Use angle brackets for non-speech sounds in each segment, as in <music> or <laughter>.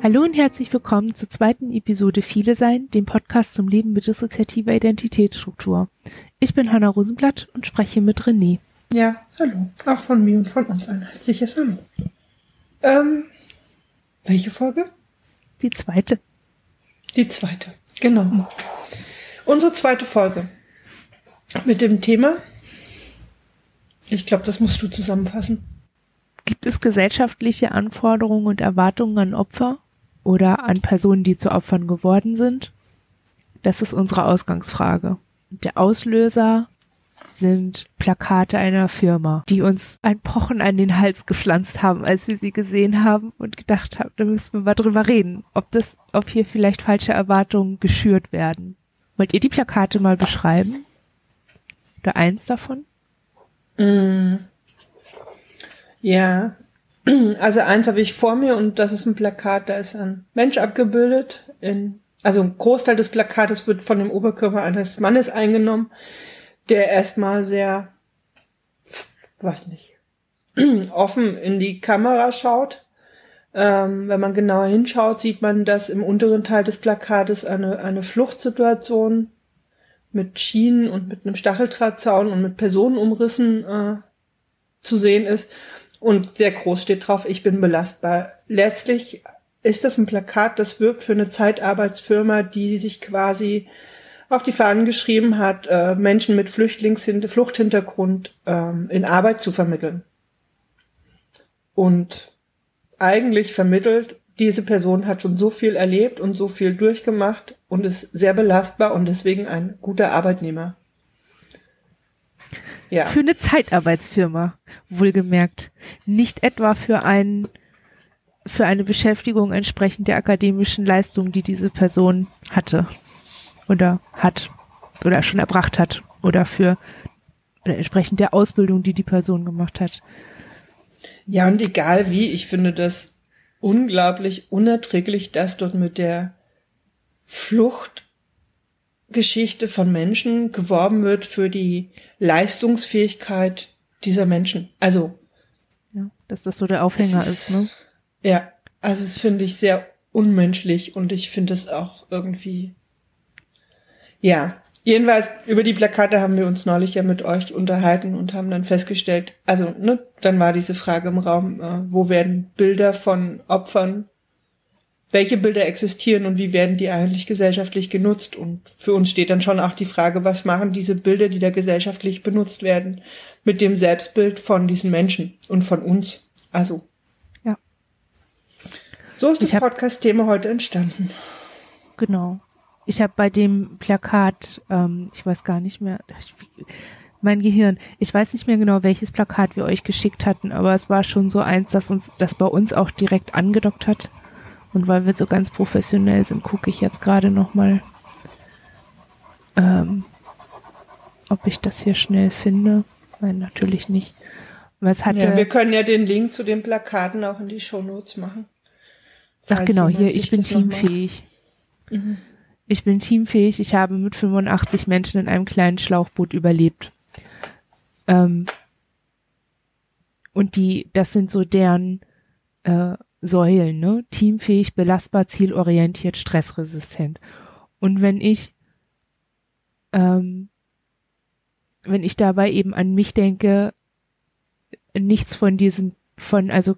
Hallo und herzlich willkommen zur zweiten Episode Viele Sein, dem Podcast zum Leben mit dissoziativer Identitätsstruktur. Ich bin Hanna Rosenblatt und spreche mit René. Ja, hallo. Auch von mir und von uns ein herzliches Hallo. Ähm, welche Folge? Die zweite. Die zweite, genau. Unsere zweite Folge mit dem Thema, ich glaube, das musst du zusammenfassen. Gibt es gesellschaftliche Anforderungen und Erwartungen an Opfer oder an Personen, die zu Opfern geworden sind? Das ist unsere Ausgangsfrage. Der Auslöser sind Plakate einer Firma, die uns ein Pochen an den Hals gepflanzt haben, als wir sie gesehen haben und gedacht haben, da müssen wir mal drüber reden, ob das, ob hier vielleicht falsche Erwartungen geschürt werden. Wollt ihr die Plakate mal beschreiben? Oder eins davon? Mm. Ja, <clears throat> also eins habe ich vor mir und das ist ein Plakat, da ist ein Mensch abgebildet. In, also ein Großteil des Plakates wird von dem Oberkörper eines Mannes eingenommen, der erstmal sehr, was nicht, <clears throat> offen in die Kamera schaut. Ähm, wenn man genauer hinschaut, sieht man, dass im unteren Teil des Plakates eine, eine Fluchtsituation mit Schienen und mit einem Stacheldrahtzaun und mit Personenumrissen äh, zu sehen ist. Und sehr groß steht drauf, ich bin belastbar. Letztlich ist das ein Plakat, das wirkt für eine Zeitarbeitsfirma, die sich quasi auf die Fahnen geschrieben hat, äh, Menschen mit Flüchtlings Fluchthintergrund ähm, in Arbeit zu vermitteln. Und eigentlich vermittelt, diese Person hat schon so viel erlebt und so viel durchgemacht und ist sehr belastbar und deswegen ein guter Arbeitnehmer. Ja. Für eine Zeitarbeitsfirma, wohlgemerkt. Nicht etwa für einen für eine Beschäftigung entsprechend der akademischen Leistung, die diese Person hatte oder hat oder schon erbracht hat oder für oder entsprechend der Ausbildung, die die Person gemacht hat. Ja, und egal wie, ich finde das unglaublich unerträglich, dass dort mit der Fluchtgeschichte von Menschen geworben wird für die Leistungsfähigkeit dieser Menschen. Also. Ja, dass das so der Aufhänger ist, ist, ne? Ja, also das finde ich sehr unmenschlich und ich finde es auch irgendwie, ja, Jedenfalls, über die Plakate haben wir uns neulich ja mit euch unterhalten und haben dann festgestellt, also, ne, dann war diese Frage im Raum, äh, wo werden Bilder von Opfern, welche Bilder existieren und wie werden die eigentlich gesellschaftlich genutzt? Und für uns steht dann schon auch die Frage, was machen diese Bilder, die da gesellschaftlich benutzt werden, mit dem Selbstbild von diesen Menschen und von uns? Also. Ja. So ist das Podcast-Thema heute entstanden. Genau. Ich habe bei dem Plakat, ähm, ich weiß gar nicht mehr, mein Gehirn, ich weiß nicht mehr genau, welches Plakat wir euch geschickt hatten, aber es war schon so eins, das uns, das bei uns auch direkt angedockt hat. Und weil wir so ganz professionell sind, gucke ich jetzt gerade noch mal, ähm, ob ich das hier schnell finde. Nein, natürlich nicht. Was hatte, ja, wir können ja den Link zu den Plakaten auch in die Shownotes machen. Ach genau, hier, ich bin teamfähig. <laughs> Mhm. Ich bin teamfähig. Ich habe mit 85 Menschen in einem kleinen Schlauchboot überlebt. Ähm, und die, das sind so deren äh, Säulen, ne? Teamfähig, belastbar, zielorientiert, stressresistent. Und wenn ich, ähm, wenn ich dabei eben an mich denke, nichts von diesem, von, also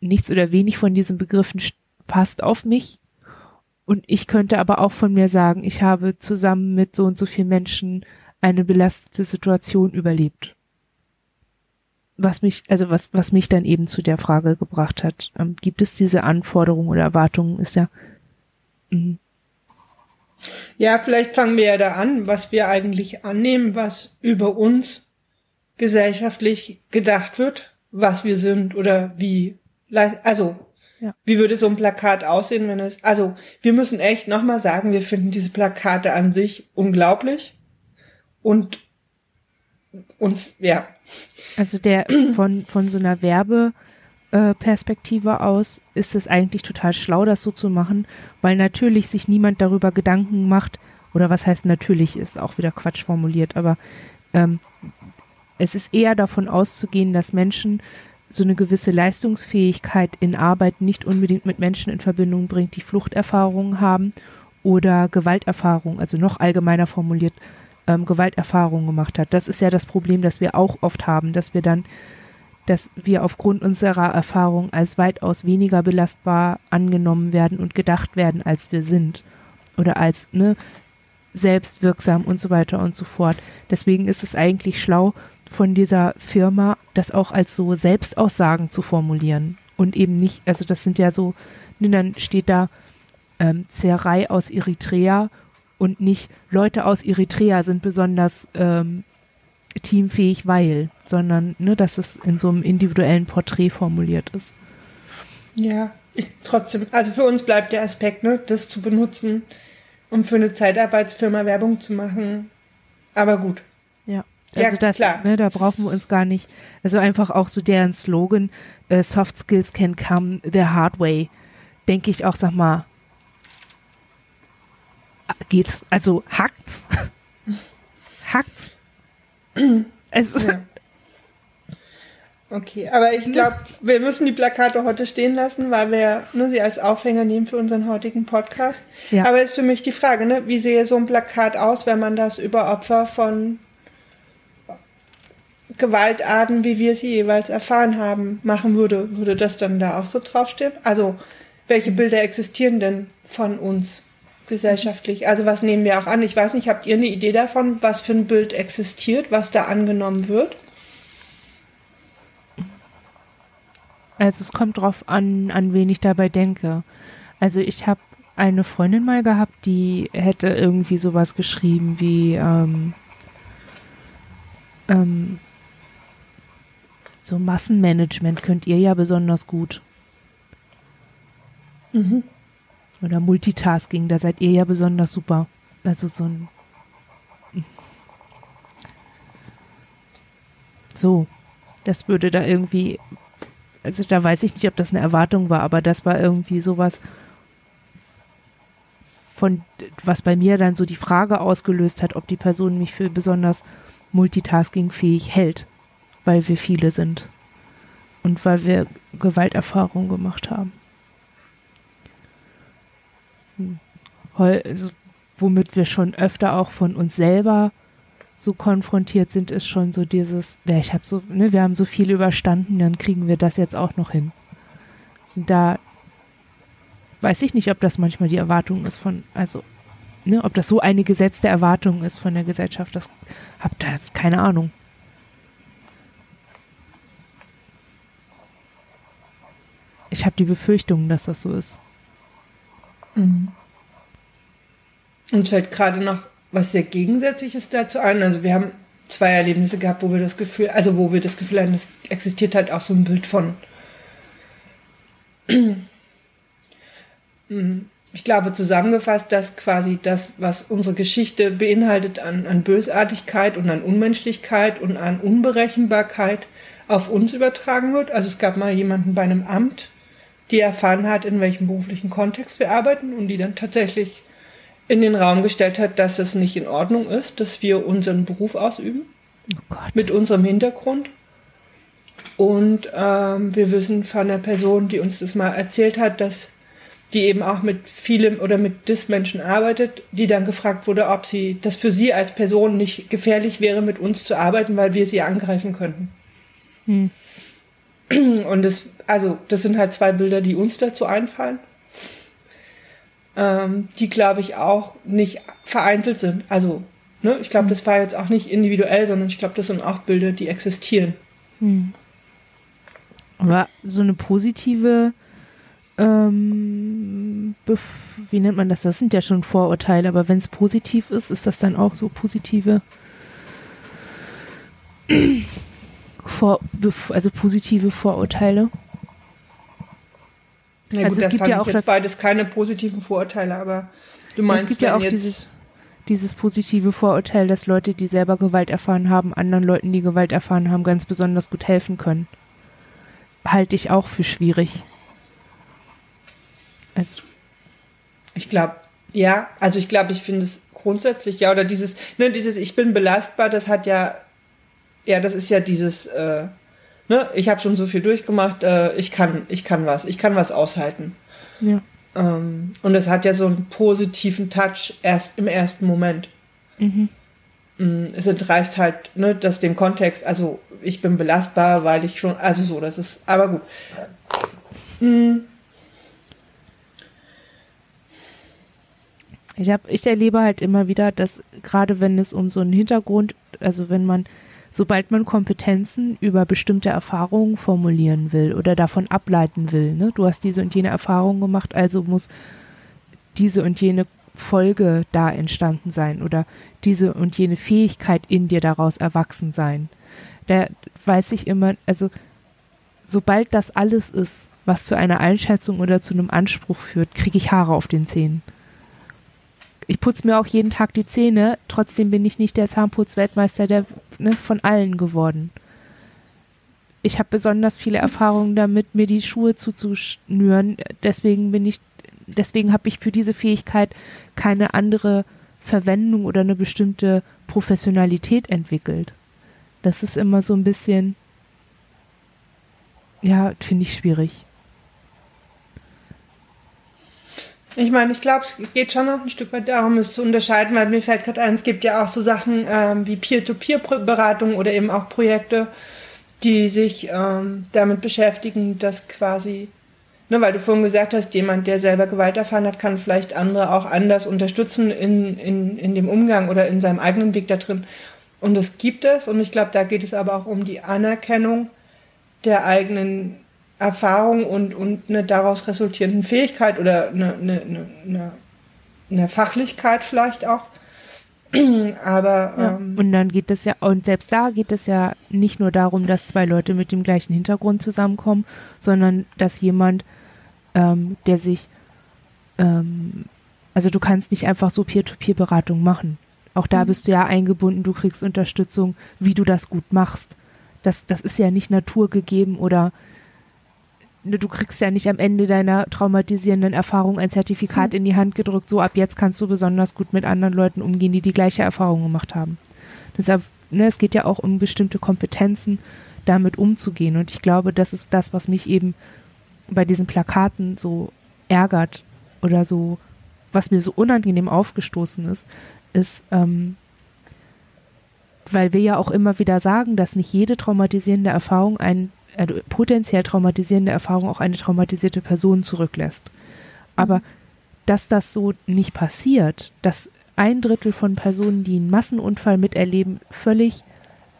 nichts oder wenig von diesen Begriffen passt auf mich, und ich könnte aber auch von mir sagen, ich habe zusammen mit so und so vielen Menschen eine belastete Situation überlebt. Was mich, also was, was mich dann eben zu der Frage gebracht hat, ähm, gibt es diese Anforderungen oder Erwartungen, ist ja, mh. Ja, vielleicht fangen wir ja da an, was wir eigentlich annehmen, was über uns gesellschaftlich gedacht wird, was wir sind oder wie, also ja. Wie würde so ein Plakat aussehen, wenn es, also wir müssen echt nochmal sagen, wir finden diese Plakate an sich unglaublich und uns, ja. Also der <clears throat> von, von so einer Werbeperspektive aus ist es eigentlich total schlau, das so zu machen, weil natürlich sich niemand darüber Gedanken macht, oder was heißt natürlich, ist auch wieder Quatsch formuliert, aber ähm, es ist eher davon auszugehen, dass Menschen so eine gewisse Leistungsfähigkeit in Arbeit nicht unbedingt mit Menschen in Verbindung bringt, die Fluchterfahrungen haben oder Gewalterfahrungen, also noch allgemeiner formuliert, ähm, Gewalterfahrungen gemacht hat. Das ist ja das Problem, das wir auch oft haben, dass wir dann, dass wir aufgrund unserer Erfahrung als weitaus weniger belastbar angenommen werden und gedacht werden, als wir sind. Oder als, ne, selbstwirksam und so weiter und so fort. Deswegen ist es eigentlich schlau, von dieser Firma das auch als so Selbstaussagen zu formulieren und eben nicht, also das sind ja so, ne, dann steht da ähm, Zerrei aus Eritrea und nicht Leute aus Eritrea sind besonders ähm, teamfähig, weil, sondern ne, dass es in so einem individuellen Porträt formuliert ist. Ja, ich, trotzdem, also für uns bleibt der Aspekt, ne, das zu benutzen, um für eine Zeitarbeitsfirma Werbung zu machen. Aber gut. Ja. Also ja, das, klar. Ne, da brauchen wir uns gar nicht. Also einfach auch so deren Slogan, äh, Soft Skills can come the hard way. Denke ich auch, sag mal, geht's, also hackt's? hackt's? also, ja. Okay, aber ich glaube, wir müssen die Plakate heute stehen lassen, weil wir nur sie als Aufhänger nehmen für unseren heutigen Podcast. Ja. Aber jetzt für mich die Frage, ne, wie sehe so ein Plakat aus, wenn man das über Opfer von Gewaltarten, wie wir sie jeweils erfahren haben, machen würde? Würde das dann da auch so draufstehen? Also, welche Bilder existieren denn von uns gesellschaftlich? Also, was nehmen wir auch an? Ich weiß nicht, habt ihr eine Idee davon, was für ein Bild existiert, was da angenommen wird? Also es kommt drauf an, an wen ich dabei denke. Also ich habe eine Freundin mal gehabt, die hätte irgendwie sowas geschrieben wie ähm, ähm, so Massenmanagement könnt ihr ja besonders gut. Mhm. Oder Multitasking, da seid ihr ja besonders super. Also so ein so, das würde da irgendwie also da weiß ich nicht, ob das eine Erwartung war, aber das war irgendwie sowas von, was bei mir dann so die Frage ausgelöst hat, ob die Person mich für besonders multitaskingfähig hält, weil wir viele sind und weil wir Gewalterfahrungen gemacht haben. Also, womit wir schon öfter auch von uns selber so konfrontiert sind, ist schon so dieses, ja, ich habe so, ne, wir haben so viel überstanden, dann kriegen wir das jetzt auch noch hin. Und da weiß ich nicht, ob das manchmal die Erwartung ist von, also, ne, ob das so eine gesetzte Erwartung ist von der Gesellschaft, das hab da jetzt keine Ahnung. Ich habe die Befürchtung, dass das so ist. Mhm. Und fällt gerade noch was sehr Gegensätzliches dazu ein. Also wir haben zwei Erlebnisse gehabt, wo wir das Gefühl, also wo wir das Gefühl hatten, es existiert halt auch so ein Bild von. <clears throat> Ich glaube zusammengefasst, dass quasi das, was unsere Geschichte beinhaltet an, an Bösartigkeit und an Unmenschlichkeit und an Unberechenbarkeit, auf uns übertragen wird. Also es gab mal jemanden bei einem Amt, die erfahren hat, in welchem beruflichen Kontext wir arbeiten und die dann tatsächlich in den Raum gestellt hat, dass es nicht in Ordnung ist, dass wir unseren Beruf ausüben. Oh mit unserem Hintergrund. Und ähm, wir wissen von einer Person, die uns das mal erzählt hat, dass die eben auch mit vielem oder mit Dis-Menschen arbeitet, die dann gefragt wurde, ob sie, das für sie als Person nicht gefährlich wäre, mit uns zu arbeiten, weil wir sie angreifen könnten. Hm. Und das, also, das sind halt zwei Bilder, die uns dazu einfallen ähm, die, glaube ich, auch nicht vereinzelt sind. Also, ne, ich glaube, das war jetzt auch nicht individuell, sondern ich glaube, das sind auch Bilder, die existieren. Hm. Aber so eine positive, ähm, wie nennt man das? Das sind ja schon Vorurteile, aber wenn es positiv ist, ist das dann auch so positive, Vor, also positive Vorurteile? Na gut, also das fand ja ich jetzt beides keine positiven Vorurteile, aber du meinst, es gibt ja auch jetzt dieses, dieses positive Vorurteil, dass Leute, die selber Gewalt erfahren haben, anderen Leuten, die Gewalt erfahren haben, ganz besonders gut helfen können. Halte ich auch für schwierig. Also. Ich glaube, ja, also ich glaube, ich finde es grundsätzlich, ja, oder dieses, ne, dieses Ich bin belastbar, das hat ja, ja, das ist ja dieses, äh, ne, ich habe schon so viel durchgemacht, äh, ich kann, ich kann was, ich kann was aushalten. Ja. Ähm, und es hat ja so einen positiven Touch erst im ersten Moment. Mhm. Mm, es entreißt halt, ne, das dem Kontext, also ich bin belastbar, weil ich schon, also so, das ist, aber gut. Mhm. Ich, hab, ich erlebe halt immer wieder, dass gerade wenn es um so einen Hintergrund, also wenn man, sobald man Kompetenzen über bestimmte Erfahrungen formulieren will oder davon ableiten will, ne, du hast diese und jene Erfahrung gemacht, also muss diese und jene Folge da entstanden sein oder diese und jene Fähigkeit in dir daraus erwachsen sein. Da weiß ich immer, also sobald das alles ist, was zu einer Einschätzung oder zu einem Anspruch führt, kriege ich Haare auf den Zähnen ich putze mir auch jeden Tag die Zähne, trotzdem bin ich nicht der Zahnputzweltmeister der, ne, von allen geworden. Ich habe besonders viele Erfahrungen damit, mir die Schuhe zuzuschnüren. Deswegen bin ich, deswegen habe ich für diese Fähigkeit keine andere Verwendung oder eine bestimmte Professionalität entwickelt. Das ist immer so ein bisschen, ja, finde ich schwierig. Ich meine, ich glaube, es geht schon noch ein Stück weit darum, es zu unterscheiden, weil mir fällt gerade ein, es gibt ja auch so Sachen ähm, wie Peer-to-Peer-Beratung oder eben auch Projekte, die sich ähm, damit beschäftigen, dass quasi, ne, weil du vorhin gesagt hast, jemand, der selber Gewalt erfahren hat, kann vielleicht andere auch anders unterstützen in, in, in dem Umgang oder in seinem eigenen Weg da drin. Und das gibt es. Und ich glaube, da geht es aber auch um die Anerkennung der eigenen Erfahrung und, und eine daraus resultierenden Fähigkeit oder eine, eine, eine, eine Fachlichkeit vielleicht auch. <clears throat> Aber ja, ähm, und dann geht es ja, und selbst da geht es ja nicht nur darum, dass zwei Leute mit dem gleichen Hintergrund zusammenkommen, sondern dass jemand, ähm, der sich, ähm, also du kannst nicht einfach so Peer-to-Peer-Beratung machen. Auch da mhm. bist du ja eingebunden, du kriegst Unterstützung, wie du das gut machst. Das, das ist ja nicht naturgegeben oder du kriegst ja nicht am Ende deiner traumatisierenden Erfahrung ein Zertifikat hm. in die Hand gedrückt, so ab jetzt kannst du besonders gut mit anderen Leuten umgehen, die die gleiche Erfahrung gemacht haben. Deshalb, ne, es geht ja auch um bestimmte Kompetenzen, damit umzugehen. Und ich glaube, das ist das, was mich eben bei diesen Plakaten so ärgert oder so, was mir so unangenehm aufgestoßen ist, ist, ähm, weil wir ja auch immer wieder sagen, dass nicht jede traumatisierende Erfahrung ein potenziell traumatisierende Erfahrung auch eine traumatisierte Person zurücklässt. Aber mhm. dass das so nicht passiert, dass ein Drittel von Personen, die einen Massenunfall miterleben, völlig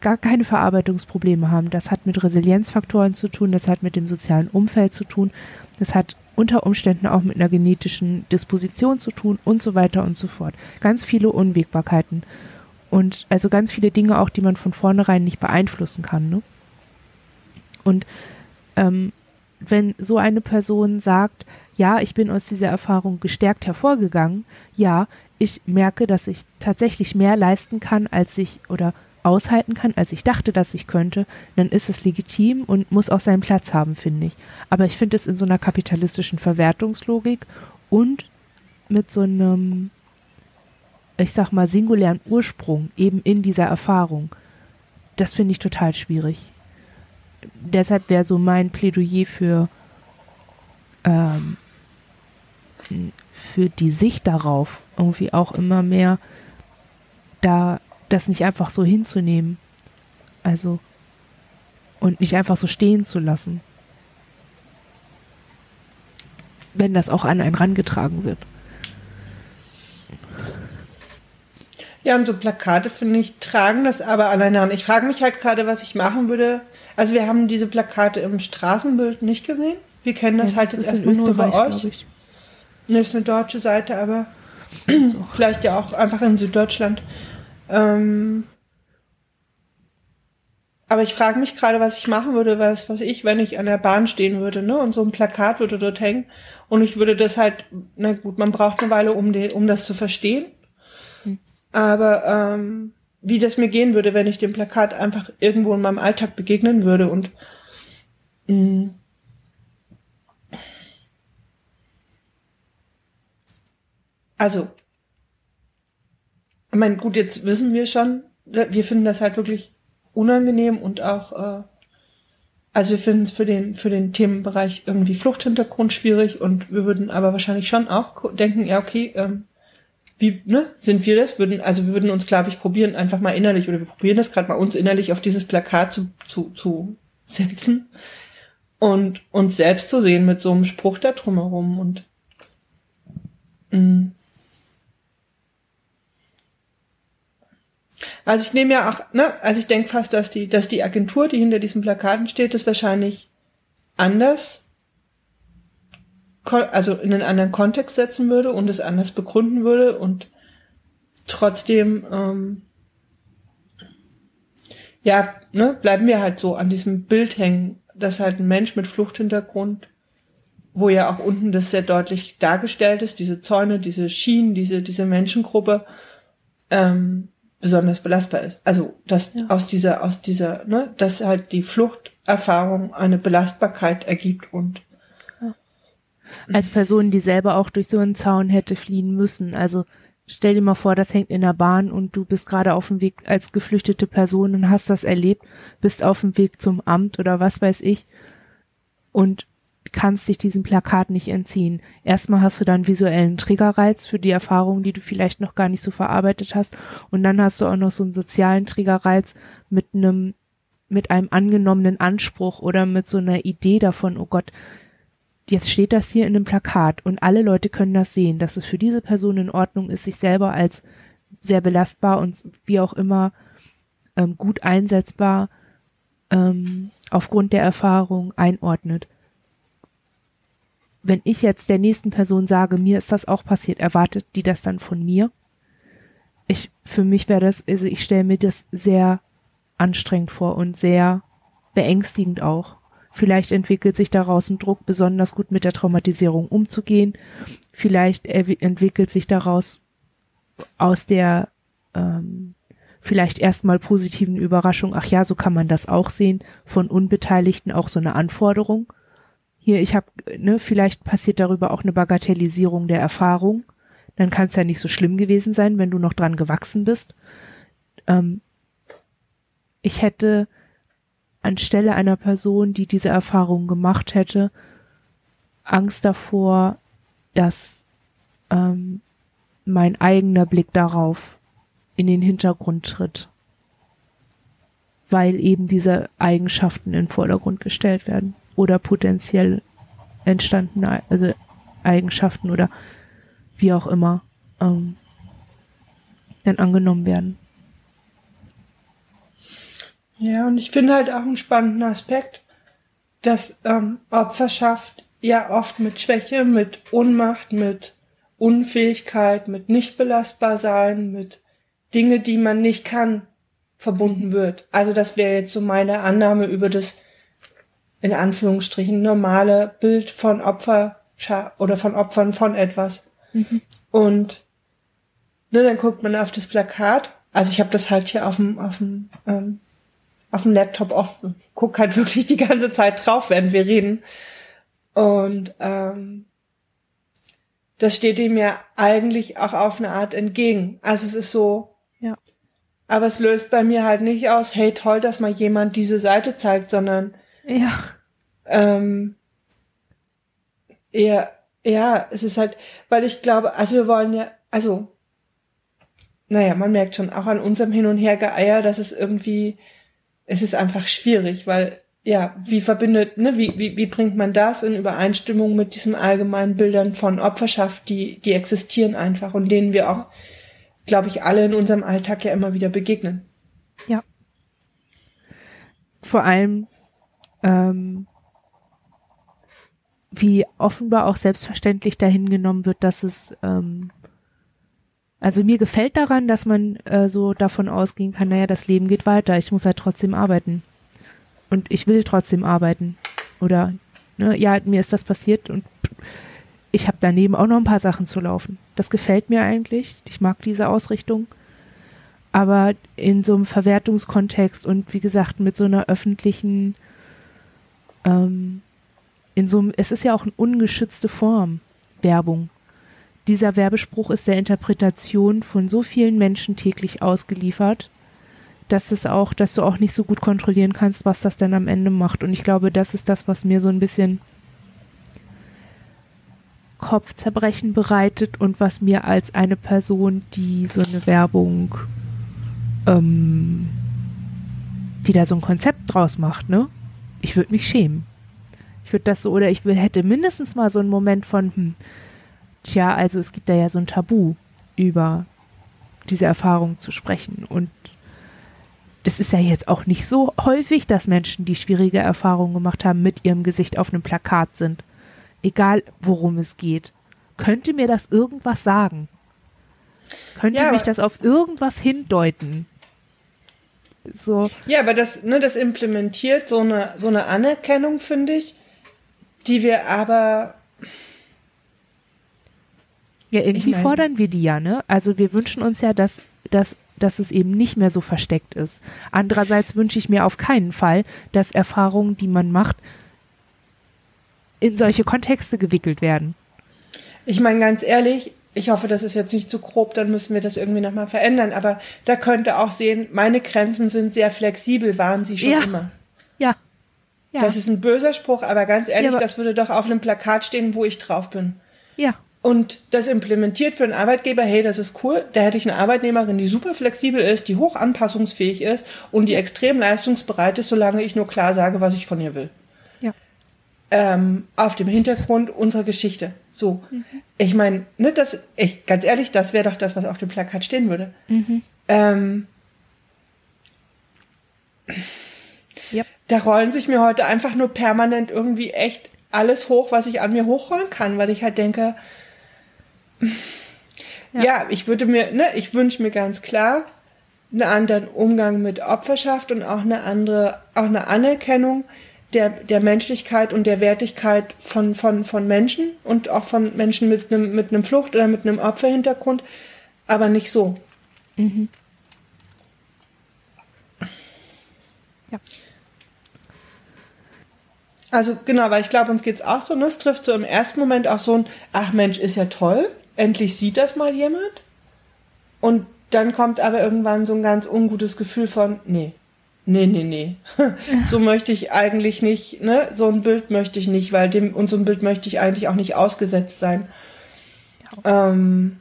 gar keine Verarbeitungsprobleme haben. Das hat mit Resilienzfaktoren zu tun, das hat mit dem sozialen Umfeld zu tun, das hat unter Umständen auch mit einer genetischen Disposition zu tun und so weiter und so fort. Ganz viele Unwägbarkeiten und also ganz viele Dinge auch, die man von vornherein nicht beeinflussen kann. Ne? Und ähm, wenn so eine Person sagt, ja, ich bin aus dieser Erfahrung gestärkt hervorgegangen, ja, ich merke, dass ich tatsächlich mehr leisten kann, als ich oder aushalten kann, als ich dachte, dass ich könnte, dann ist es legitim und muss auch seinen Platz haben, finde ich. Aber ich finde es in so einer kapitalistischen Verwertungslogik und mit so einem, ich sag mal, singulären Ursprung eben in dieser Erfahrung, das finde ich total schwierig deshalb wäre so mein Plädoyer für, ähm, für die Sicht darauf, irgendwie auch immer mehr da das nicht einfach so hinzunehmen. Also und nicht einfach so stehen zu lassen. Wenn das auch an einen rangetragen wird. Ja, und so Plakate, finde ich, tragen das aber alleine an. Ich frage mich halt gerade, was ich machen würde. Also wir haben diese Plakate im Straßenbild nicht gesehen. Wir kennen das ja, halt das jetzt erstmal nur bei euch. Das ist eine deutsche Seite, aber so. <clears throat> vielleicht ja auch einfach in Süddeutschland. Ähm aber ich frage mich gerade, was ich machen würde, was, was ich, wenn ich an der Bahn stehen würde, ne, und so ein Plakat würde dort hängen. Und ich würde das halt, na gut, man braucht eine Weile, um, den, um das zu verstehen. Aber ähm, wie das mir gehen würde, wenn ich dem Plakat einfach irgendwo in meinem Alltag begegnen würde und mh, mm, also ich meine, gut, jetzt wissen wir schon, wir finden das halt wirklich unangenehm und auch äh, also wir finden es für den, für den Themenbereich irgendwie Fluchthintergrund schwierig und wir würden aber wahrscheinlich schon auch denken, ja, okay, ähm, wie, ne, sind wir das? Würden, also wir würden uns, glaube ich, probieren, einfach mal innerlich, oder wir probieren das gerade mal uns innerlich auf dieses Plakat zu, zu, zu setzen und uns selbst zu sehen mit so einem Spruch da drumherum und mh. Mm. Also ich nehme ja auch, ne, also ich denke fast, dass die, dass die Agentur, die hinter diesen Plakaten steht, das wahrscheinlich anders, also in einen anderen Kontext setzen würde und es anders begründen würde und trotzdem, ähm, ja, ne, bleiben wir halt so an diesem Bild hängen, dass halt ein Mensch mit Fluchthintergrund, wo ja auch unten das sehr deutlich dargestellt ist, diese Zäune, diese Schienen, diese, diese Menschengruppe, ähm, besonders belastbar ist. Also dass ja. aus dieser, aus dieser, ne, dass halt die Fluchterfahrung eine Belastbarkeit ergibt und. Als Person, die selber auch durch so einen Zaun hätte fliehen müssen. Also stell dir mal vor, das hängt in der Bahn und du bist gerade auf dem Weg als geflüchtete Person und hast das erlebt, bist auf dem Weg zum Amt oder was weiß ich und kannst dich diesem Plakat nicht entziehen. Erstmal hast du dann visuellen Triggerreiz für die Erfahrungen, die du vielleicht noch gar nicht so verarbeitet hast. Und dann hast du auch noch so einen sozialen Triggerreiz mit einem, mit einem angenommenen Anspruch oder mit so einer Idee davon, oh Gott, jetzt steht das hier in einem Plakat und alle Leute können das sehen, dass es für diese Person in Ordnung ist, sich selber als sehr belastbar und wie auch immer ähm, gut einsetzbar ähm, aufgrund der Erfahrung einordnet wenn ich jetzt der nächsten Person sage, mir ist das auch passiert, erwartet die das dann von mir? Ich, für mich wäre das, also ich stelle mir das sehr anstrengend vor und sehr beängstigend auch. Vielleicht entwickelt sich daraus ein Druck, besonders gut mit der Traumatisierung umzugehen. Vielleicht entwickelt sich daraus aus der ähm, vielleicht erstmal positiven Überraschung, ach ja, so kann man das auch sehen, von Unbeteiligten auch so eine Anforderung hier, ich habe, ne, vielleicht passiert darüber auch eine Bagatellisierung der Erfahrung. Dann kann es ja nicht so schlimm gewesen sein, wenn du noch dran gewachsen bist. Ähm, ich hätte anstelle einer Person, die diese Erfahrung gemacht hätte, Angst davor, dass ähm, mein eigener Blick darauf in den Hintergrund tritt, weil eben diese Eigenschaften in den Vordergrund gestellt werden oder potenziell entstandene also Eigenschaften oder wie auch immer ähm, dann angenommen werden. Ja, und ich finde halt auch einen spannenden Aspekt, dass ähm, Opferschaft ja oft mit Schwäche, mit Ohnmacht, mit Unfähigkeit, mit nicht belastbar sein, mit Dinge, die man nicht kann, verbunden wird. Also das wäre jetzt so meine Annahme über das in Anführungsstrichen normale Bild von Opfer oder von Opfern von etwas. Mhm. Und ne, dann guckt man auf das Plakat. Also ich habe das halt hier auf dem auf dem ähm, auf dem Laptop oft guck halt <laughs> wirklich die ganze Zeit drauf, während wir reden. Und ähm, das steht ihm ja eigentlich auch auf eine Art entgegen. Also es ist so. Ja. Aber es löst bei mir halt nicht aus, hey toll, dass mal jemand diese Seite zeigt, sondern ja. Ähm, ja, ja, es ist halt, weil ich glaube, also wir wollen ja, also, naja, man merkt schon auch an unserem Hin und Her Geeier, dass es irgendwie, es ist einfach schwierig, weil, ja, wie verbindet, ne, wie, wie, wie bringt man das in Übereinstimmung mit diesen allgemeinen Bildern von Opferschaft, die, die existieren einfach und denen wir auch, glaube ich, alle in unserem Alltag ja immer wieder begegnen. Ja. Vor allem, ähm, wie offenbar auch selbstverständlich dahin genommen wird, dass es ähm, also mir gefällt daran, dass man äh, so davon ausgehen kann, naja, das Leben geht weiter, ich muss halt trotzdem arbeiten. Und ich will trotzdem arbeiten. Oder, ne, ja, mir ist das passiert und ich habe daneben auch noch ein paar Sachen zu laufen. Das gefällt mir eigentlich. Ich mag diese Ausrichtung. Aber in so einem Verwertungskontext und wie gesagt mit so einer öffentlichen ähm, in so einem, es ist ja auch eine ungeschützte Form, Werbung. Dieser Werbespruch ist der Interpretation von so vielen Menschen täglich ausgeliefert, dass es auch, dass du auch nicht so gut kontrollieren kannst, was das denn am Ende macht. Und ich glaube, das ist das, was mir so ein bisschen Kopfzerbrechen bereitet und was mir als eine Person, die so eine Werbung, ähm, die da so ein Konzept draus macht, ne? Ich würde mich schämen. Ich würde das so, oder ich will, hätte mindestens mal so einen Moment von, hm, tja, also es gibt da ja so ein Tabu über diese Erfahrung zu sprechen. Und das ist ja jetzt auch nicht so häufig, dass Menschen, die schwierige Erfahrungen gemacht haben, mit ihrem Gesicht auf einem Plakat sind. Egal, worum es geht. Könnte mir das irgendwas sagen? Könnte ja, mich das auf irgendwas hindeuten? So. Ja, aber das, ne, das implementiert so eine, so eine Anerkennung, finde ich, die wir aber ja, irgendwie ich mein, fordern wir die ja, ne? Also wir wünschen uns ja, dass, dass, dass es eben nicht mehr so versteckt ist. Andererseits wünsche ich mir auf keinen Fall, dass Erfahrungen, die man macht, in solche Kontexte gewickelt werden. Ich meine ganz ehrlich, ich hoffe, das ist jetzt nicht zu grob, dann müssen wir das irgendwie nochmal verändern. Aber da könnte auch sehen, meine Grenzen sind sehr flexibel, waren sie schon ja. immer. Ja. ja. Das ist ein böser Spruch, aber ganz ehrlich, ja, aber das würde doch auf einem Plakat stehen, wo ich drauf bin. Ja und das implementiert für einen Arbeitgeber, hey, das ist cool, da hätte ich eine Arbeitnehmerin, die super flexibel ist, die hoch anpassungsfähig ist und die extrem leistungsbereit ist, solange ich nur klar sage, was ich von ihr will. Ja. Ähm, auf dem Hintergrund unserer Geschichte. So. Mhm. Ich meine, ne, das, ich, ganz ehrlich, das wäre doch das, was auf dem Plakat stehen würde. Mhm. Ähm, yep. Da rollen sich mir heute einfach nur permanent irgendwie echt alles hoch, was ich an mir hochrollen kann, weil ich halt denke, <laughs> ja. ja, ich würde mir, ne, ich wünsche mir ganz klar einen anderen Umgang mit Opferschaft und auch eine andere, auch eine Anerkennung der, der Menschlichkeit und der Wertigkeit von, von, von Menschen und auch von Menschen mit einem, mit einem Flucht- oder mit einem Opferhintergrund, aber nicht so. Mhm. Ja. Also genau, weil ich glaube, uns geht's auch so, ne? Es trifft so im ersten Moment auch so ein, ach Mensch, ist ja toll, endlich sieht das mal jemand. Und dann kommt aber irgendwann so ein ganz ungutes Gefühl von, nee, nee, nee, nee. <laughs> so möchte ich eigentlich nicht, ne? So ein Bild möchte ich nicht, weil dem, und so ein Bild möchte ich eigentlich auch nicht ausgesetzt sein. Ja. Ähm,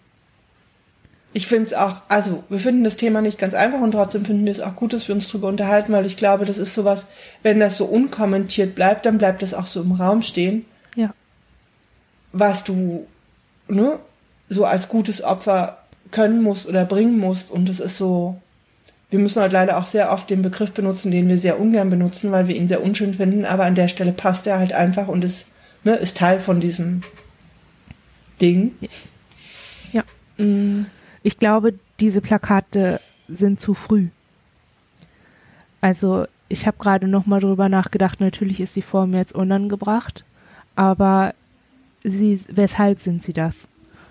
ich finde es auch, also wir finden das Thema nicht ganz einfach und trotzdem finden wir es auch gut, dass wir uns drüber unterhalten, weil ich glaube, das ist sowas, wenn das so unkommentiert bleibt, dann bleibt das auch so im Raum stehen. Ja. Was du, ne, so als gutes Opfer können musst oder bringen musst. Und es ist so, wir müssen halt leider auch sehr oft den Begriff benutzen, den wir sehr ungern benutzen, weil wir ihn sehr unschön finden, aber an der Stelle passt er halt einfach und ist, ne, ist Teil von diesem Ding. Ja. Mm. Ich glaube, diese Plakate sind zu früh. Also ich habe gerade noch mal drüber nachgedacht. Natürlich ist die Form jetzt unangebracht, aber sie, weshalb sind sie das?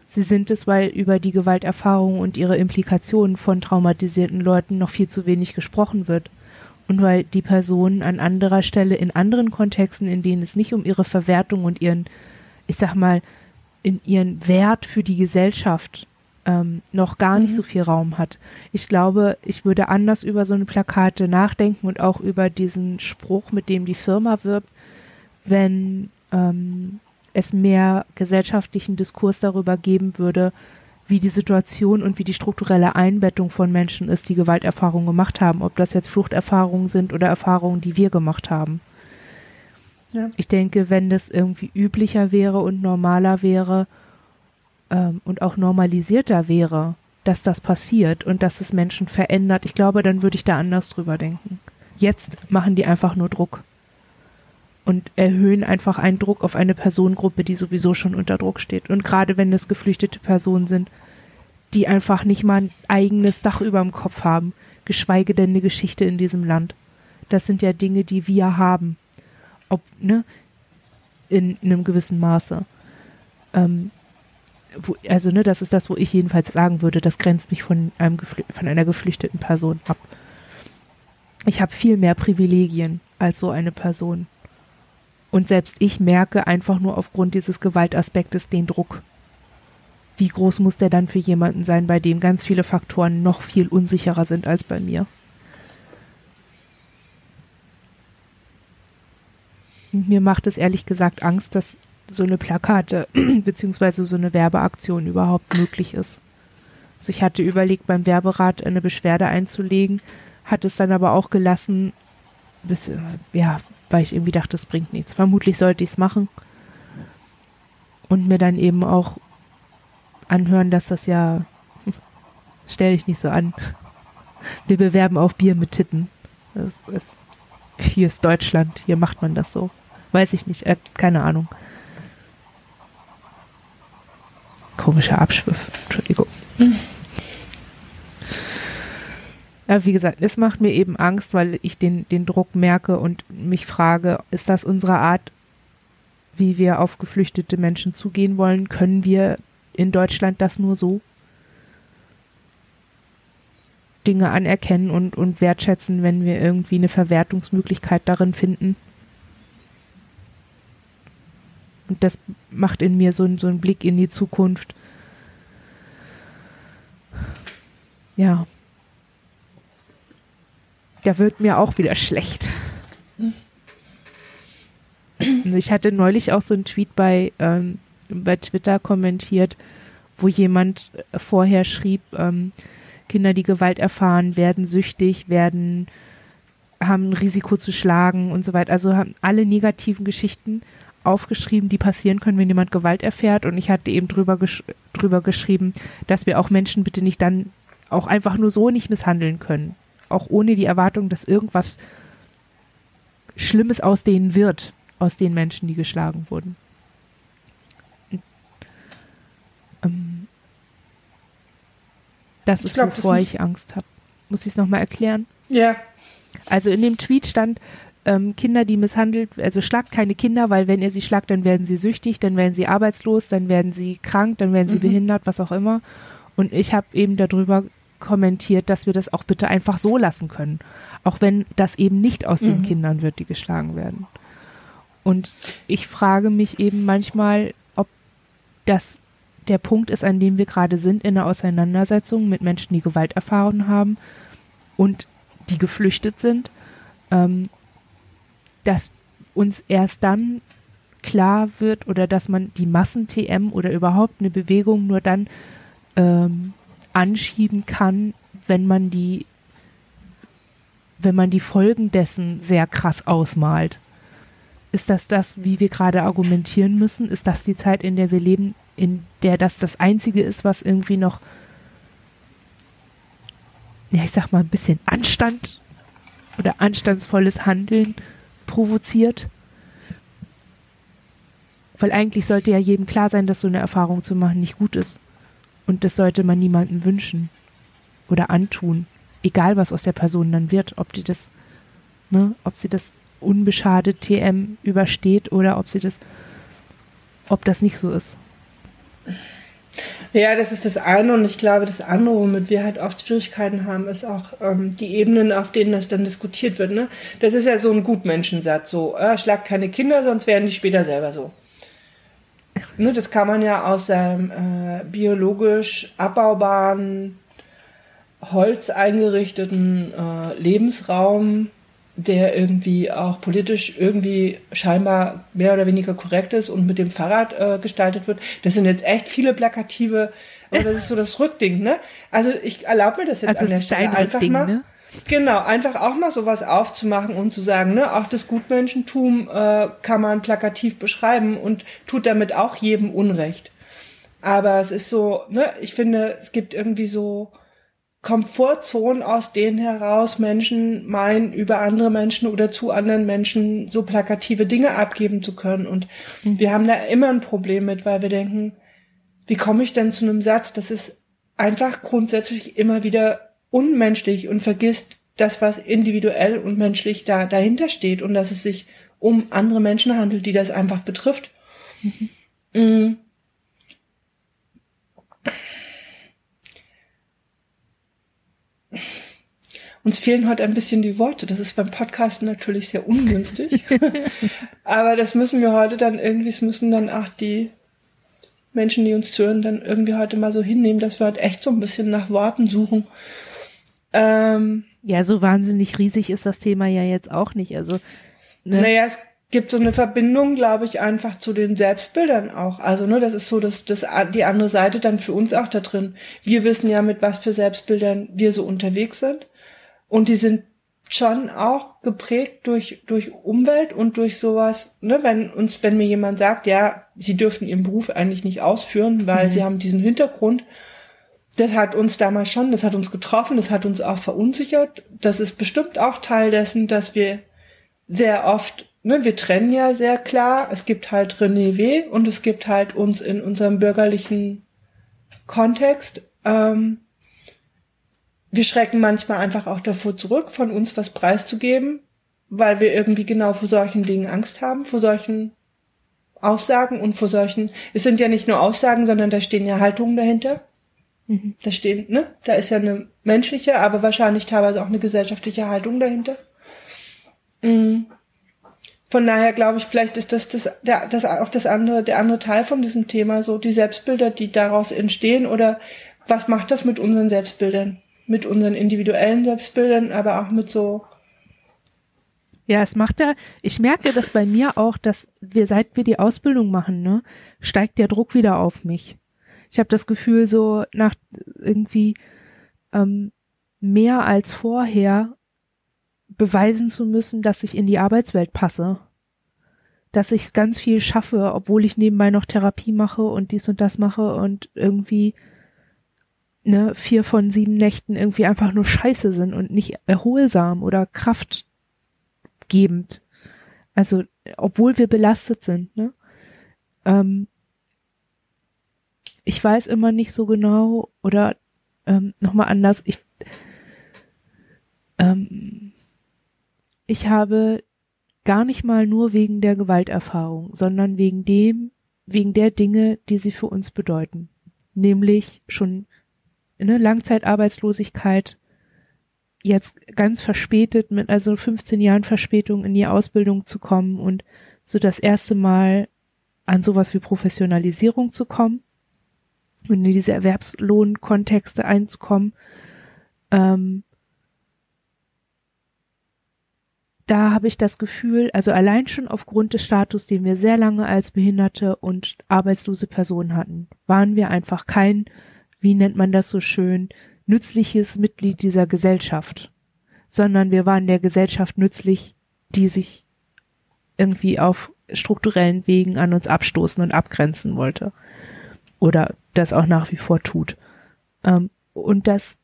Sie sind es, weil über die Gewalterfahrung und ihre Implikationen von traumatisierten Leuten noch viel zu wenig gesprochen wird. Und weil die Personen an anderer Stelle in anderen Kontexten, in denen es nicht um ihre Verwertung und ihren, ich sag mal, in ihren Wert für die Gesellschaft ähm, noch gar nicht mhm. so viel Raum hat. Ich glaube, ich würde anders über so eine Plakate nachdenken und auch über diesen Spruch, mit dem die Firma wirbt, wenn ähm, es mehr gesellschaftlichen Diskurs darüber geben würde, wie die Situation und wie die strukturelle Einbettung von Menschen ist, die Gewalterfahrungen gemacht haben, ob das jetzt Fluchterfahrungen sind oder Erfahrungen, die wir gemacht haben. Ja. Ich denke, wenn das irgendwie üblicher wäre und normaler wäre ähm, und auch normalisierter wäre, dass das passiert und dass es Menschen verändert, ich glaube, dann würde ich da anders drüber denken. Jetzt machen die einfach nur Druck und erhöhen einfach einen Druck auf eine Personengruppe, die sowieso schon unter Druck steht. Und gerade wenn es geflüchtete Personen sind, die einfach nicht mal ein eigenes Dach über dem Kopf haben, geschweige denn eine Geschichte in diesem Land. Das sind ja Dinge, die wir haben. Ob, ne? In, in einem gewissen Maße. Ähm, wo, also, ne, das ist das, wo ich jedenfalls sagen würde, das grenzt mich von einem von einer geflüchteten Person ab. Ich habe viel mehr Privilegien als so eine Person. Und selbst ich merke einfach nur aufgrund dieses Gewaltaspektes den Druck. Wie groß muss der dann für jemanden sein, bei dem ganz viele Faktoren noch viel unsicherer sind als bei mir? Und mir macht es ehrlich gesagt Angst, dass so eine Plakate <clears throat> bzw. so eine Werbeaktion überhaupt möglich ist. Also ich hatte überlegt, beim Werberat eine Beschwerde einzulegen, hat es dann aber auch gelassen, bis, ja, weil ich irgendwie dachte, das bringt nichts. Vermutlich sollte ich es machen und mir dann eben auch anhören, dass das ja, <laughs> stell dich nicht so an. Wir bewerben auch Bier mit Titten. Das ist, hier ist Deutschland, hier macht man das so. Weiß ich nicht, äh, keine Ahnung. Komischer Abschwiff, Entschuldigung. Ja, wie gesagt, es macht mir eben Angst, weil ich den, den Druck merke und mich frage, ist das unsere Art, wie wir auf geflüchtete Menschen zugehen wollen? Können wir in Deutschland das nur so? Dinge anerkennen und, und wertschätzen, wenn wir irgendwie eine Verwertungsmöglichkeit darin finden? Und das macht in mir so, so einen Blick in die Zukunft. Ja. Da wird mir auch wieder schlecht. Ich hatte neulich auch so einen Tweet bei, ähm, bei Twitter kommentiert, wo jemand vorher schrieb, ähm, Kinder, die Gewalt erfahren, werden süchtig, werden, haben ein Risiko zu schlagen und so weiter. Also haben alle negativen Geschichten aufgeschrieben, die passieren können, wenn jemand Gewalt erfährt. Und ich hatte eben drüber, gesch drüber geschrieben, dass wir auch Menschen bitte nicht dann auch einfach nur so nicht misshandeln können. Auch ohne die Erwartung, dass irgendwas Schlimmes aus denen wird, aus den Menschen, die geschlagen wurden. Ähm, das ist, glaub, wovor ich Angst habe. Muss ich es nochmal erklären? Ja. Also in dem Tweet stand, ähm, Kinder, die misshandelt, also schlagt keine Kinder, weil wenn ihr sie schlagt, dann werden sie süchtig, dann werden sie arbeitslos, dann werden sie krank, dann werden sie mhm. behindert, was auch immer. Und ich habe eben darüber kommentiert, dass wir das auch bitte einfach so lassen können. Auch wenn das eben nicht aus mhm. den Kindern wird, die geschlagen werden. Und ich frage mich eben manchmal, ob das der Punkt ist, an dem wir gerade sind in der Auseinandersetzung mit Menschen, die Gewalt erfahren haben und die geflüchtet sind, ähm, dass uns erst dann klar wird oder dass man die Massen-TM oder überhaupt eine Bewegung nur dann ähm, anschieben kann, wenn man die, wenn man die Folgen dessen sehr krass ausmalt. Ist das das, wie wir gerade argumentieren müssen? Ist das die Zeit, in der wir leben, in der das das Einzige ist, was irgendwie noch, ja, ich sag mal, ein bisschen Anstand oder anstandsvolles Handeln provoziert? Weil eigentlich sollte ja jedem klar sein, dass so eine Erfahrung zu machen nicht gut ist. Und das sollte man niemandem wünschen oder antun. Egal, was aus der Person dann wird, ob die das, ne, ob sie das unbeschadet TM übersteht oder ob sie das, ob das nicht so ist. Ja, das ist das eine und ich glaube, das andere, womit wir halt oft Schwierigkeiten haben, ist auch ähm, die Ebenen, auf denen das dann diskutiert wird. Ne? Das ist ja so ein Gutmenschensatz, so, äh, schlag keine Kinder, sonst werden die später selber so. <laughs> Ne, das kann man ja aus seinem äh, biologisch abbaubaren, Holz eingerichteten äh, Lebensraum der irgendwie auch politisch irgendwie scheinbar mehr oder weniger korrekt ist und mit dem Fahrrad äh, gestaltet wird. Das sind jetzt echt viele plakative, aber das ist so das <laughs> Rückding, ne? Also ich erlaube mir das jetzt also an der Stelle einfach Rückding, mal. Ne? Genau, einfach auch mal sowas aufzumachen und zu sagen, ne, auch das Gutmenschentum äh, kann man plakativ beschreiben und tut damit auch jedem Unrecht. Aber es ist so, ne, ich finde, es gibt irgendwie so Komfortzonen, aus denen heraus Menschen meinen, über andere Menschen oder zu anderen Menschen so plakative Dinge abgeben zu können. Und mhm. wir haben da immer ein Problem mit, weil wir denken, wie komme ich denn zu einem Satz, das ist einfach grundsätzlich immer wieder unmenschlich und vergisst das, was individuell und menschlich da dahinter steht und dass es sich um andere Menschen handelt, die das einfach betrifft. Mhm. Uns fehlen heute ein bisschen die Worte. Das ist beim Podcasten natürlich sehr ungünstig. <laughs> Aber das müssen wir heute dann irgendwie, es müssen dann auch die Menschen, die uns zuhören, dann irgendwie heute mal so hinnehmen, dass wir halt echt so ein bisschen nach Worten suchen. Ähm, ja, so wahnsinnig riesig ist das Thema ja jetzt auch nicht. Also, ne? Naja, es gibt so eine Verbindung, glaube ich, einfach zu den Selbstbildern auch. Also, ne, das ist so das, das, die andere Seite dann für uns auch da drin. Wir wissen ja, mit was für Selbstbildern wir so unterwegs sind. Und die sind schon auch geprägt durch, durch Umwelt und durch sowas, ne, wenn uns, wenn mir jemand sagt, ja, sie dürften ihren Beruf eigentlich nicht ausführen, weil mhm. sie haben diesen Hintergrund, das hat uns damals schon, das hat uns getroffen, das hat uns auch verunsichert. Das ist bestimmt auch Teil dessen, dass wir sehr oft ne, wir trennen ja sehr klar. Es gibt halt René W. und es gibt halt uns in unserem bürgerlichen Kontext. Ähm, wir schrecken manchmal einfach auch davor zurück, von uns was preiszugeben, weil wir irgendwie genau vor solchen Dingen Angst haben, vor solchen Aussagen und vor solchen, es sind ja nicht nur Aussagen, sondern da stehen ja Haltungen dahinter. Mhm. Da stehen, ne, da ist ja eine menschliche, aber wahrscheinlich teilweise auch eine gesellschaftliche Haltung dahinter. Mhm. Von daher glaube ich, vielleicht ist das, das, der, das auch das andere, der andere Teil von diesem Thema, so die Selbstbilder, die daraus entstehen oder was macht das mit unseren Selbstbildern? Mit unseren individuellen Selbstbildern, aber auch mit so. Ja, es macht ja, ich merke das bei mir auch, dass wir, seit wir die Ausbildung machen, ne, steigt der Druck wieder auf mich. Ich habe das Gefühl, so nach irgendwie ähm, mehr als vorher beweisen zu müssen, dass ich in die Arbeitswelt passe. Dass ich ganz viel schaffe, obwohl ich nebenbei noch Therapie mache und dies und das mache und irgendwie ne, vier von sieben Nächten irgendwie einfach nur scheiße sind und nicht erholsam oder kraftgebend. Also, obwohl wir belastet sind, ne? Ähm, ich weiß immer nicht so genau oder ähm, nochmal anders, ich ähm, ich habe gar nicht mal nur wegen der Gewalterfahrung, sondern wegen dem, wegen der Dinge, die sie für uns bedeuten. Nämlich schon eine Langzeitarbeitslosigkeit, jetzt ganz verspätet mit also 15 Jahren Verspätung in die Ausbildung zu kommen und so das erste Mal an sowas wie Professionalisierung zu kommen in diese Erwerbslohnkontexte einzukommen. Ähm, da habe ich das Gefühl, also allein schon aufgrund des Status, den wir sehr lange als behinderte und arbeitslose Person hatten, waren wir einfach kein, wie nennt man das so schön, nützliches Mitglied dieser Gesellschaft, sondern wir waren der Gesellschaft nützlich, die sich irgendwie auf strukturellen Wegen an uns abstoßen und abgrenzen wollte. Oder das auch nach wie vor tut. Ähm, und das,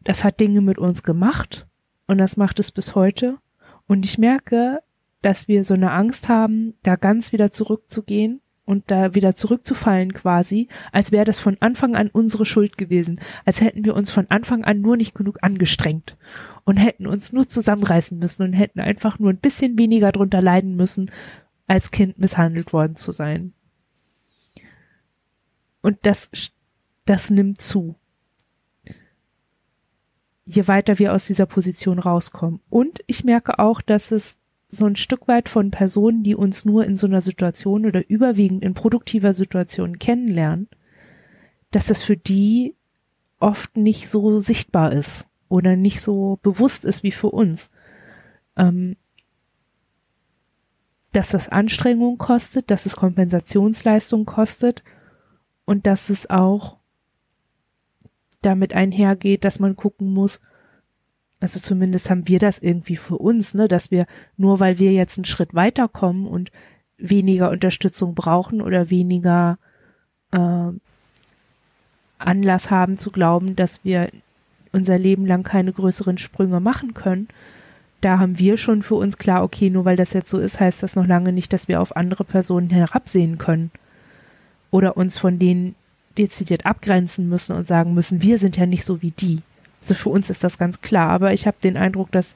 das hat Dinge mit uns gemacht und das macht es bis heute. Und ich merke, dass wir so eine Angst haben, da ganz wieder zurückzugehen und da wieder zurückzufallen quasi, als wäre das von Anfang an unsere Schuld gewesen, als hätten wir uns von Anfang an nur nicht genug angestrengt und hätten uns nur zusammenreißen müssen und hätten einfach nur ein bisschen weniger drunter leiden müssen, als Kind misshandelt worden zu sein. Und das, das nimmt zu je weiter wir aus dieser Position rauskommen. Und ich merke auch, dass es so ein Stück weit von Personen, die uns nur in so einer Situation oder überwiegend in produktiver Situation kennenlernen, dass das für die oft nicht so sichtbar ist oder nicht so bewusst ist wie für uns. Ähm, dass das Anstrengung kostet, dass es Kompensationsleistung kostet und dass es auch damit einhergeht, dass man gucken muss, also zumindest haben wir das irgendwie für uns, ne, dass wir nur weil wir jetzt einen Schritt weiterkommen und weniger Unterstützung brauchen oder weniger äh, Anlass haben zu glauben, dass wir unser Leben lang keine größeren Sprünge machen können. Da haben wir schon für uns klar, okay, nur weil das jetzt so ist, heißt das noch lange nicht, dass wir auf andere Personen herabsehen können oder uns von denen dezidiert abgrenzen müssen und sagen müssen, wir sind ja nicht so wie die. Also für uns ist das ganz klar, aber ich habe den Eindruck, dass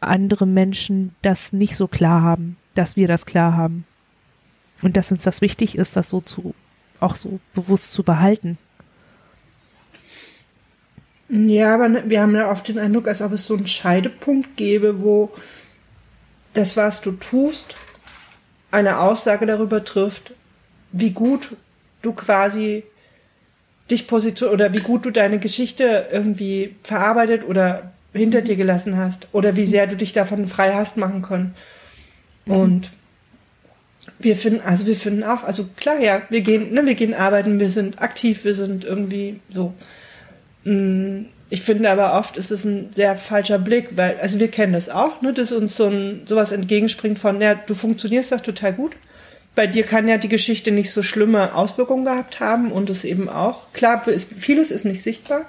andere Menschen das nicht so klar haben, dass wir das klar haben. Und dass uns das wichtig ist, das so zu, auch so bewusst zu behalten. Ja, aber wir haben ja oft den Eindruck, als ob es so einen Scheidepunkt gäbe, wo das, was du tust, eine Aussage darüber trifft, wie gut du quasi dich position oder wie gut du deine Geschichte irgendwie verarbeitet oder hinter dir gelassen hast oder wie sehr du dich davon frei hast machen können. Und wir finden, also wir finden auch, also klar, ja, wir gehen, ne, wir gehen arbeiten, wir sind aktiv, wir sind irgendwie so. Mm, ich finde aber oft ist es ein sehr falscher Blick, weil, also wir kennen das auch, ne, dass uns so ein, sowas entgegenspringt von, ja, du funktionierst doch total gut. Bei dir kann ja die Geschichte nicht so schlimme Auswirkungen gehabt haben und es eben auch. Klar, vieles ist nicht sichtbar.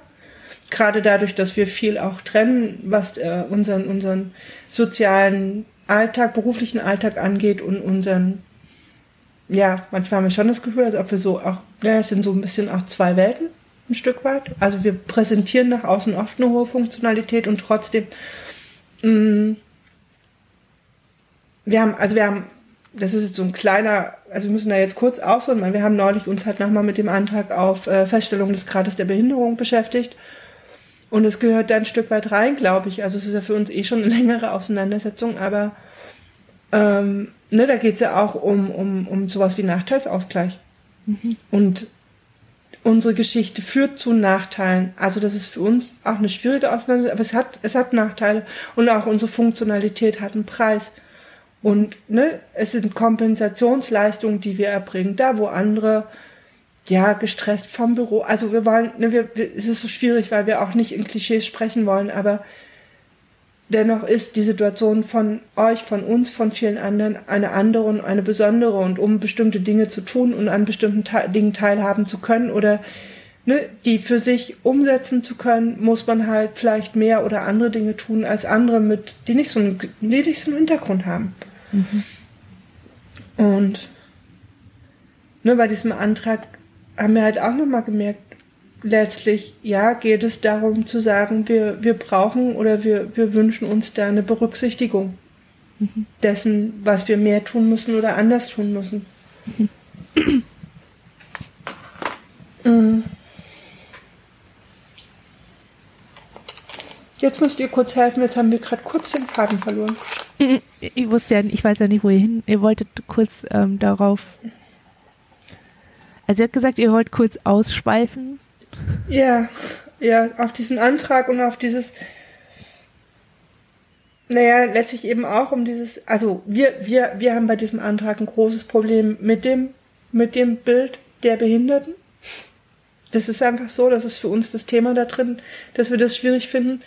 Gerade dadurch, dass wir viel auch trennen, was äh, unseren, unseren sozialen Alltag, beruflichen Alltag angeht und unseren, ja, manchmal haben wir schon das Gefühl, als ob wir so auch, ja, es sind so ein bisschen auch zwei Welten, ein Stück weit. Also wir präsentieren nach außen oft eine hohe Funktionalität und trotzdem, mh, mm, wir haben, also wir haben, das ist jetzt so ein kleiner, also wir müssen da jetzt kurz ausholen, weil wir haben neulich uns halt nochmal mit dem Antrag auf äh, Feststellung des Grades der Behinderung beschäftigt. Und es gehört da ein Stück weit rein, glaube ich. Also es ist ja für uns eh schon eine längere Auseinandersetzung, aber ähm, ne, da geht es ja auch um, um, um sowas wie Nachteilsausgleich. Mhm. Und unsere Geschichte führt zu Nachteilen. Also das ist für uns auch eine schwierige Auseinandersetzung, aber es hat, es hat Nachteile und auch unsere Funktionalität hat einen Preis. Und ne, es sind Kompensationsleistungen, die wir erbringen, da wo andere ja, gestresst vom Büro. Also wir wollen, ne, wir, wir, es ist so schwierig, weil wir auch nicht in Klischees sprechen wollen, aber dennoch ist die Situation von euch, von uns, von vielen anderen eine andere und eine besondere und um bestimmte Dinge zu tun und an bestimmten Te Dingen teilhaben zu können oder ne, die für sich umsetzen zu können, muss man halt vielleicht mehr oder andere Dinge tun als andere mit, die nicht so einen, einen Hintergrund haben. Mhm. Und nur bei diesem Antrag haben wir halt auch nochmal gemerkt, letztlich, ja, geht es darum zu sagen, wir, wir brauchen oder wir, wir wünschen uns da eine Berücksichtigung mhm. dessen, was wir mehr tun müssen oder anders tun müssen. Mhm. <clears throat> Jetzt müsst ihr kurz helfen, jetzt haben wir gerade kurz den Faden verloren. Ich wusste ja, ich weiß ja nicht, wo ihr hin. Ihr wolltet kurz ähm, darauf also ihr habt gesagt, ihr wollt kurz ausschweifen. Ja, ja, auf diesen Antrag und auf dieses, naja, letztlich eben auch um dieses, also wir, wir, wir haben bei diesem Antrag ein großes Problem mit dem, mit dem Bild der Behinderten. Das ist einfach so, das ist für uns das Thema da drin, dass wir das schwierig finden.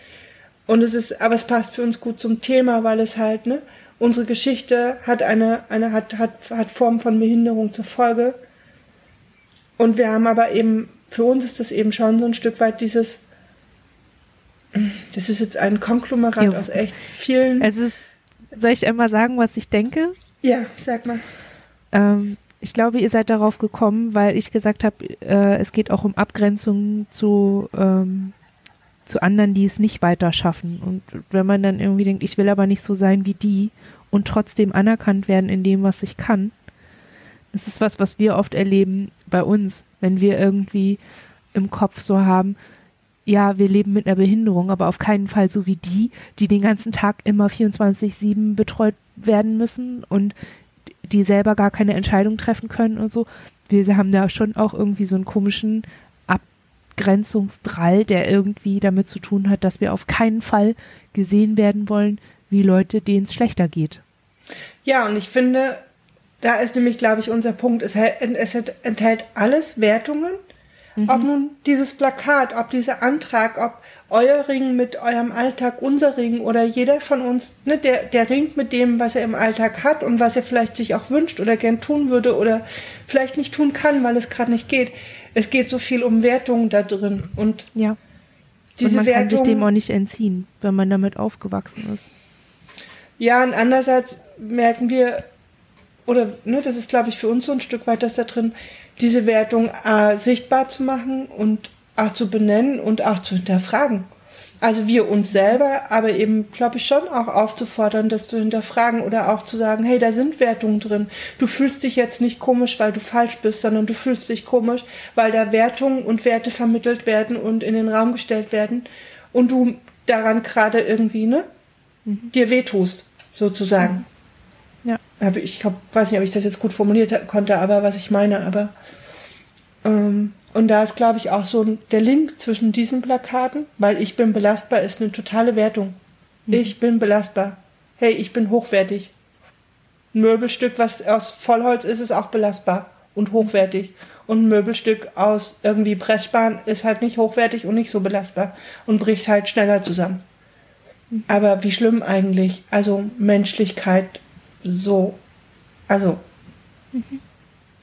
Und es ist, aber es passt für uns gut zum Thema, weil es halt, ne, unsere Geschichte hat eine, eine, hat, hat, hat Form von Behinderung zur Folge. Und wir haben aber eben, für uns ist das eben schon so ein Stück weit dieses, das ist jetzt ein Konglomerat jo. aus echt vielen. Es ist, soll ich einmal sagen, was ich denke? Ja, sag mal. Ähm, ich glaube, ihr seid darauf gekommen, weil ich gesagt habe, äh, es geht auch um Abgrenzung zu, ähm, zu anderen, die es nicht weiter schaffen. Und wenn man dann irgendwie denkt, ich will aber nicht so sein wie die und trotzdem anerkannt werden in dem, was ich kann, das ist was, was wir oft erleben bei uns, wenn wir irgendwie im Kopf so haben, ja, wir leben mit einer Behinderung, aber auf keinen Fall so wie die, die den ganzen Tag immer 24-7 betreut werden müssen und die selber gar keine Entscheidung treffen können und so. Wir haben da schon auch irgendwie so einen komischen Abgrenzungsdrall, der irgendwie damit zu tun hat, dass wir auf keinen Fall gesehen werden wollen, wie Leute, denen es schlechter geht. Ja, und ich finde, da ist nämlich, glaube ich, unser Punkt. Es, es enthält alles Wertungen. Mhm. Ob nun dieses Plakat, ob dieser Antrag, ob euer Ring mit eurem Alltag, unser Ring oder jeder von uns, ne, der, der ringt mit dem, was er im Alltag hat und was er vielleicht sich auch wünscht oder gern tun würde oder vielleicht nicht tun kann, weil es gerade nicht geht. Es geht so viel um Wertungen da drin und ja. diese und man Wertung, kann sich dem auch nicht entziehen, wenn man damit aufgewachsen ist. Ja, und andererseits merken wir, oder ne, das ist, glaube ich, für uns so ein Stück weit das da drin, diese Wertung äh, sichtbar zu machen und auch zu benennen und auch zu hinterfragen. Also wir uns selber, aber eben, glaube ich, schon auch aufzufordern, das zu hinterfragen oder auch zu sagen, hey, da sind Wertungen drin. Du fühlst dich jetzt nicht komisch, weil du falsch bist, sondern du fühlst dich komisch, weil da Wertungen und Werte vermittelt werden und in den Raum gestellt werden und du daran gerade irgendwie, ne, mhm. dir wehtust, sozusagen. Mhm. Ja. Aber ich glaub, weiß nicht, ob ich das jetzt gut formuliert konnte, aber was ich meine, aber Ähm, und da ist, glaube ich, auch so der Link zwischen diesen Plakaten, weil ich bin belastbar ist eine totale Wertung. Mhm. Ich bin belastbar. Hey, ich bin hochwertig. Ein Möbelstück, was aus Vollholz ist, ist auch belastbar und hochwertig. Und ein Möbelstück aus irgendwie Pressspan ist halt nicht hochwertig und nicht so belastbar und bricht halt schneller zusammen. Mhm. Aber wie schlimm eigentlich. Also Menschlichkeit so. Also. Mhm.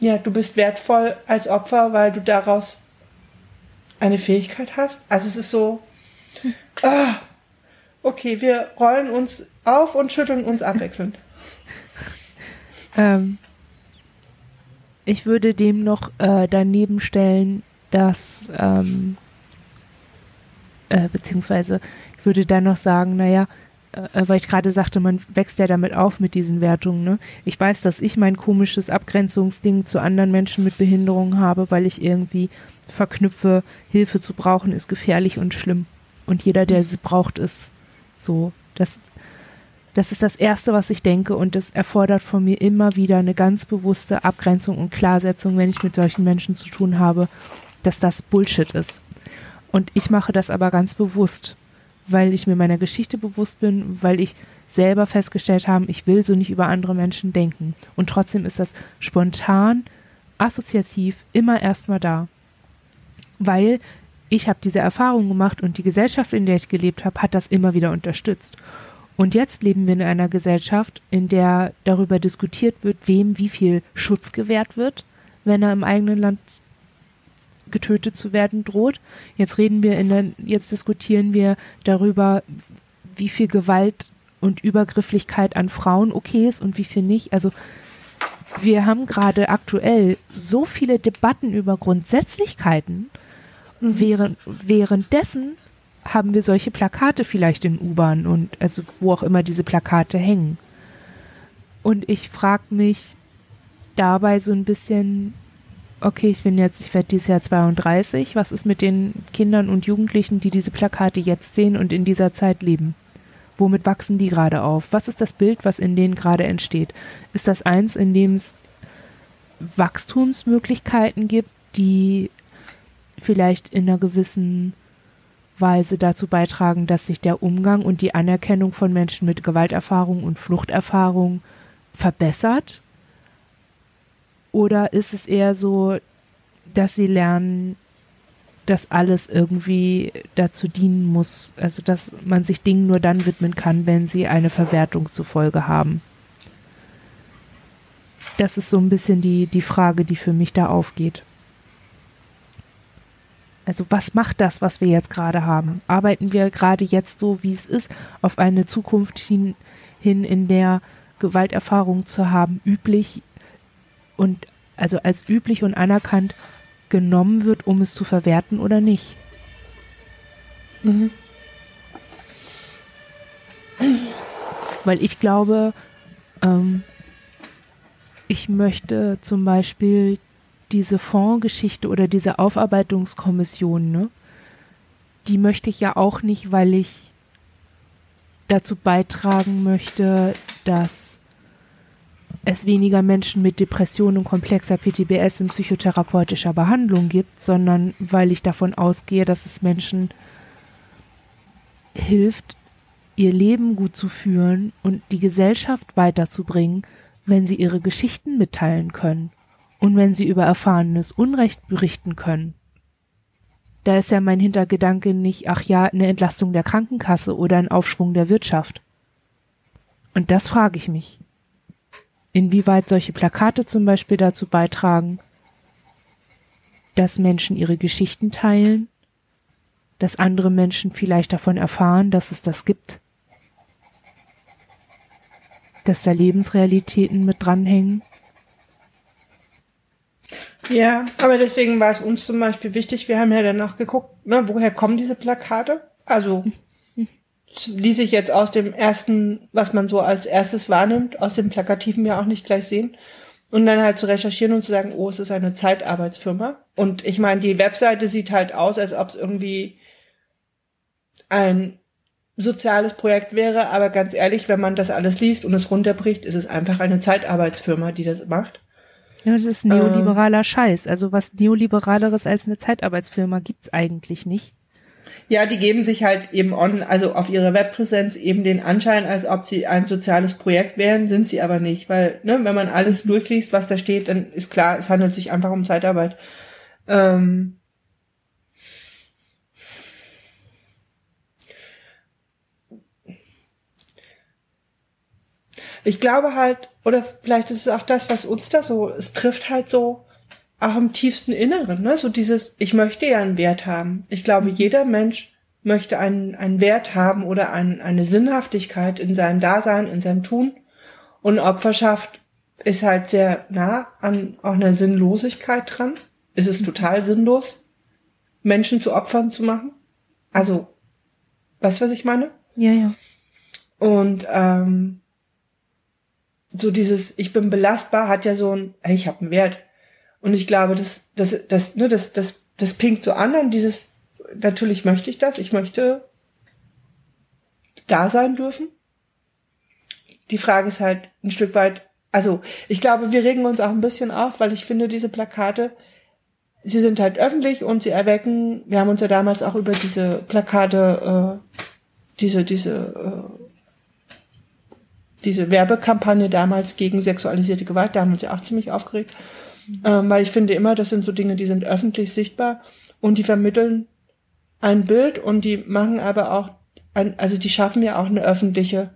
Ja, du bist wertvoll als Opfer, weil du daraus eine Fähigkeit hast. Also es ist so. Ah, okay, wir rollen uns auf und schütteln uns abwechselnd. <laughs> ähm, ich würde dem noch äh, daneben stellen, dass ähm, äh, beziehungsweise ich würde dann noch sagen, naja, äh, weil ich gerade sagte, man wächst ja damit auf mit diesen Wertungen. Ne? Ich weiß, dass ich mein komisches Abgrenzungsding zu anderen Menschen mit Behinderungen habe, weil ich irgendwie verknüpfe, Hilfe zu brauchen ist gefährlich und schlimm. Und jeder, der sie braucht, ist so. Das, das ist das Erste, was ich denke und das erfordert von mir immer wieder eine ganz bewusste Abgrenzung und Klarsetzung, wenn ich mit solchen Menschen zu tun habe, dass das Bullshit ist. Und ich mache das aber ganz bewusst weil ich mir meiner Geschichte bewusst bin, weil ich selber festgestellt habe, ich will so nicht über andere Menschen denken. Und trotzdem ist das spontan, assoziativ immer erstmal da. Weil ich habe diese Erfahrung gemacht und die Gesellschaft, in der ich gelebt habe, hat das immer wieder unterstützt. Und jetzt leben wir in einer Gesellschaft, in der darüber diskutiert wird, wem wie viel Schutz gewährt wird, wenn er im eigenen Land getötet zu werden droht. Jetzt reden wir in der, jetzt diskutieren wir darüber, wie viel Gewalt und Übergrifflichkeit an Frauen okay ist und wie viel nicht. Also wir haben gerade aktuell so viele Debatten über Grundsätzlichkeiten. Mhm. Während, währenddessen haben wir solche Plakate vielleicht in U-Bahn und also wo auch immer diese Plakate hängen. Und ich frage mich dabei so ein bisschen, okay, ich bin jetzt, ich werde dieses Jahr 32, was ist mit den Kindern und Jugendlichen, die diese Plakate jetzt sehen und in dieser Zeit leben? Womit wachsen die gerade auf? Was ist das Bild, was in denen gerade entsteht? Ist das eins, in dem es Wachstumsmöglichkeiten gibt, die vielleicht in einer gewissen Weise dazu beitragen, dass sich der Umgang und die Anerkennung von Menschen mit Gewalterfahrung und Fluchterfahrung verbessert? Oder ist es eher so, dass sie lernen, dass alles irgendwie dazu dienen muss, also dass man sich Dingen nur dann widmen kann, wenn sie eine Verwertung zufolge haben? Das ist so ein bisschen die, die Frage, die für mich da aufgeht. Also was macht das, was wir jetzt gerade haben? Arbeiten wir gerade jetzt so, wie es ist, auf eine Zukunft hin, hin in der Gewalterfahrung zu haben, üblich und also als üblich und anerkannt genommen wird, um es zu verwerten oder nicht. Mhm. Weil ich glaube, ähm, ich möchte zum Beispiel diese Fondsgeschichte oder diese Aufarbeitungskommission, ne, die möchte ich ja auch nicht, weil ich dazu beitragen möchte, dass es weniger Menschen mit Depressionen und komplexer PTBS in psychotherapeutischer Behandlung gibt, sondern weil ich davon ausgehe, dass es Menschen hilft, ihr Leben gut zu führen und die Gesellschaft weiterzubringen, wenn sie ihre Geschichten mitteilen können und wenn sie über erfahrenes Unrecht berichten können. Da ist ja mein Hintergedanke nicht, ach ja, eine Entlastung der Krankenkasse oder ein Aufschwung der Wirtschaft. Und das frage ich mich inwieweit solche Plakate zum Beispiel dazu beitragen, dass Menschen ihre Geschichten teilen, dass andere Menschen vielleicht davon erfahren, dass es das gibt, dass da Lebensrealitäten mit dranhängen. Ja, aber deswegen war es uns zum Beispiel wichtig, wir haben ja danach geguckt, ne, woher kommen diese Plakate? Also ließ sich jetzt aus dem ersten, was man so als erstes wahrnimmt, aus dem Plakativen ja auch nicht gleich sehen. Und dann halt zu recherchieren und zu sagen, oh, es ist eine Zeitarbeitsfirma. Und ich meine, die Webseite sieht halt aus, als ob es irgendwie ein soziales Projekt wäre, aber ganz ehrlich, wenn man das alles liest und es runterbricht, ist es einfach eine Zeitarbeitsfirma, die das macht. Ja, das ist neoliberaler äh, Scheiß. Also was neoliberaleres als eine Zeitarbeitsfirma gibt's eigentlich nicht. Ja, die geben sich halt eben on, also auf ihre Webpräsenz eben den Anschein, als ob sie ein soziales Projekt wären, sind sie aber nicht, weil, ne, wenn man alles mhm. durchliest, was da steht, dann ist klar, es handelt sich einfach um Zeitarbeit. Ähm ich glaube halt, oder vielleicht ist es auch das, was uns da so, es trifft halt so auch im tiefsten Inneren, ne? So dieses, ich möchte ja einen Wert haben. Ich glaube, mhm. jeder Mensch möchte einen, einen Wert haben oder ein, eine Sinnhaftigkeit in seinem Dasein, in seinem Tun. Und Opferschaft ist halt sehr nah an auch einer Sinnlosigkeit dran. Es ist mhm. total sinnlos, Menschen zu Opfern zu machen. Also, weißt du, was ich meine? Ja, ja. Und ähm, so dieses Ich bin belastbar hat ja so ein, ich habe einen Wert. Und ich glaube, das, das, das, ne, das, das, das pinkt so an und dieses, natürlich möchte ich das, ich möchte da sein dürfen. Die Frage ist halt ein Stück weit, also ich glaube, wir regen uns auch ein bisschen auf, weil ich finde, diese Plakate, sie sind halt öffentlich und sie erwecken, wir haben uns ja damals auch über diese Plakate, äh, diese, diese, äh, diese Werbekampagne damals gegen sexualisierte Gewalt, da haben wir uns ja auch ziemlich aufgeregt. Ähm, weil ich finde immer, das sind so Dinge, die sind öffentlich sichtbar und die vermitteln ein Bild und die machen aber auch, ein, also die schaffen ja auch eine öffentliche,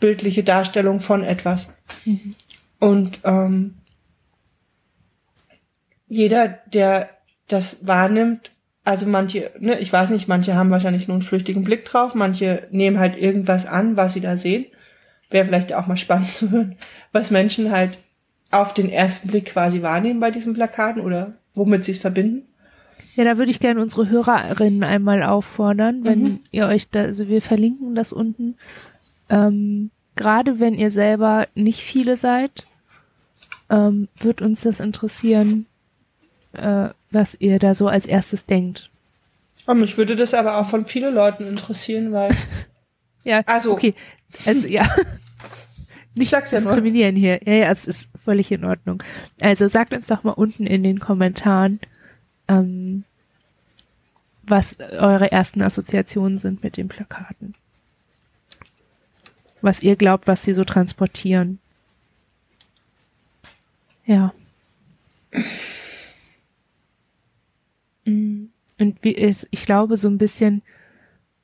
bildliche Darstellung von etwas. Mhm. Und ähm, jeder, der das wahrnimmt, also manche, ne, ich weiß nicht, manche haben wahrscheinlich nur einen flüchtigen Blick drauf, manche nehmen halt irgendwas an, was sie da sehen. Wäre vielleicht auch mal spannend <laughs> zu hören, was Menschen halt auf den ersten Blick quasi wahrnehmen bei diesen Plakaten oder womit sie es verbinden? Ja, da würde ich gerne unsere Hörerinnen einmal auffordern, wenn mhm. ihr euch da, also wir verlinken das unten, ähm, gerade wenn ihr selber nicht viele seid, ähm, wird uns das interessieren, äh, was ihr da so als erstes denkt. Oh, mich würde das aber auch von vielen Leuten interessieren, weil. <laughs> ja, also. Okay. Also, ja. <laughs> Nicht sag's ja diskriminieren nur. hier. Ja, ja, es ist völlig in Ordnung. Also sagt uns doch mal unten in den Kommentaren, ähm, was eure ersten Assoziationen sind mit den Plakaten. Was ihr glaubt, was sie so transportieren. Ja. Und wie ist, ich glaube so ein bisschen,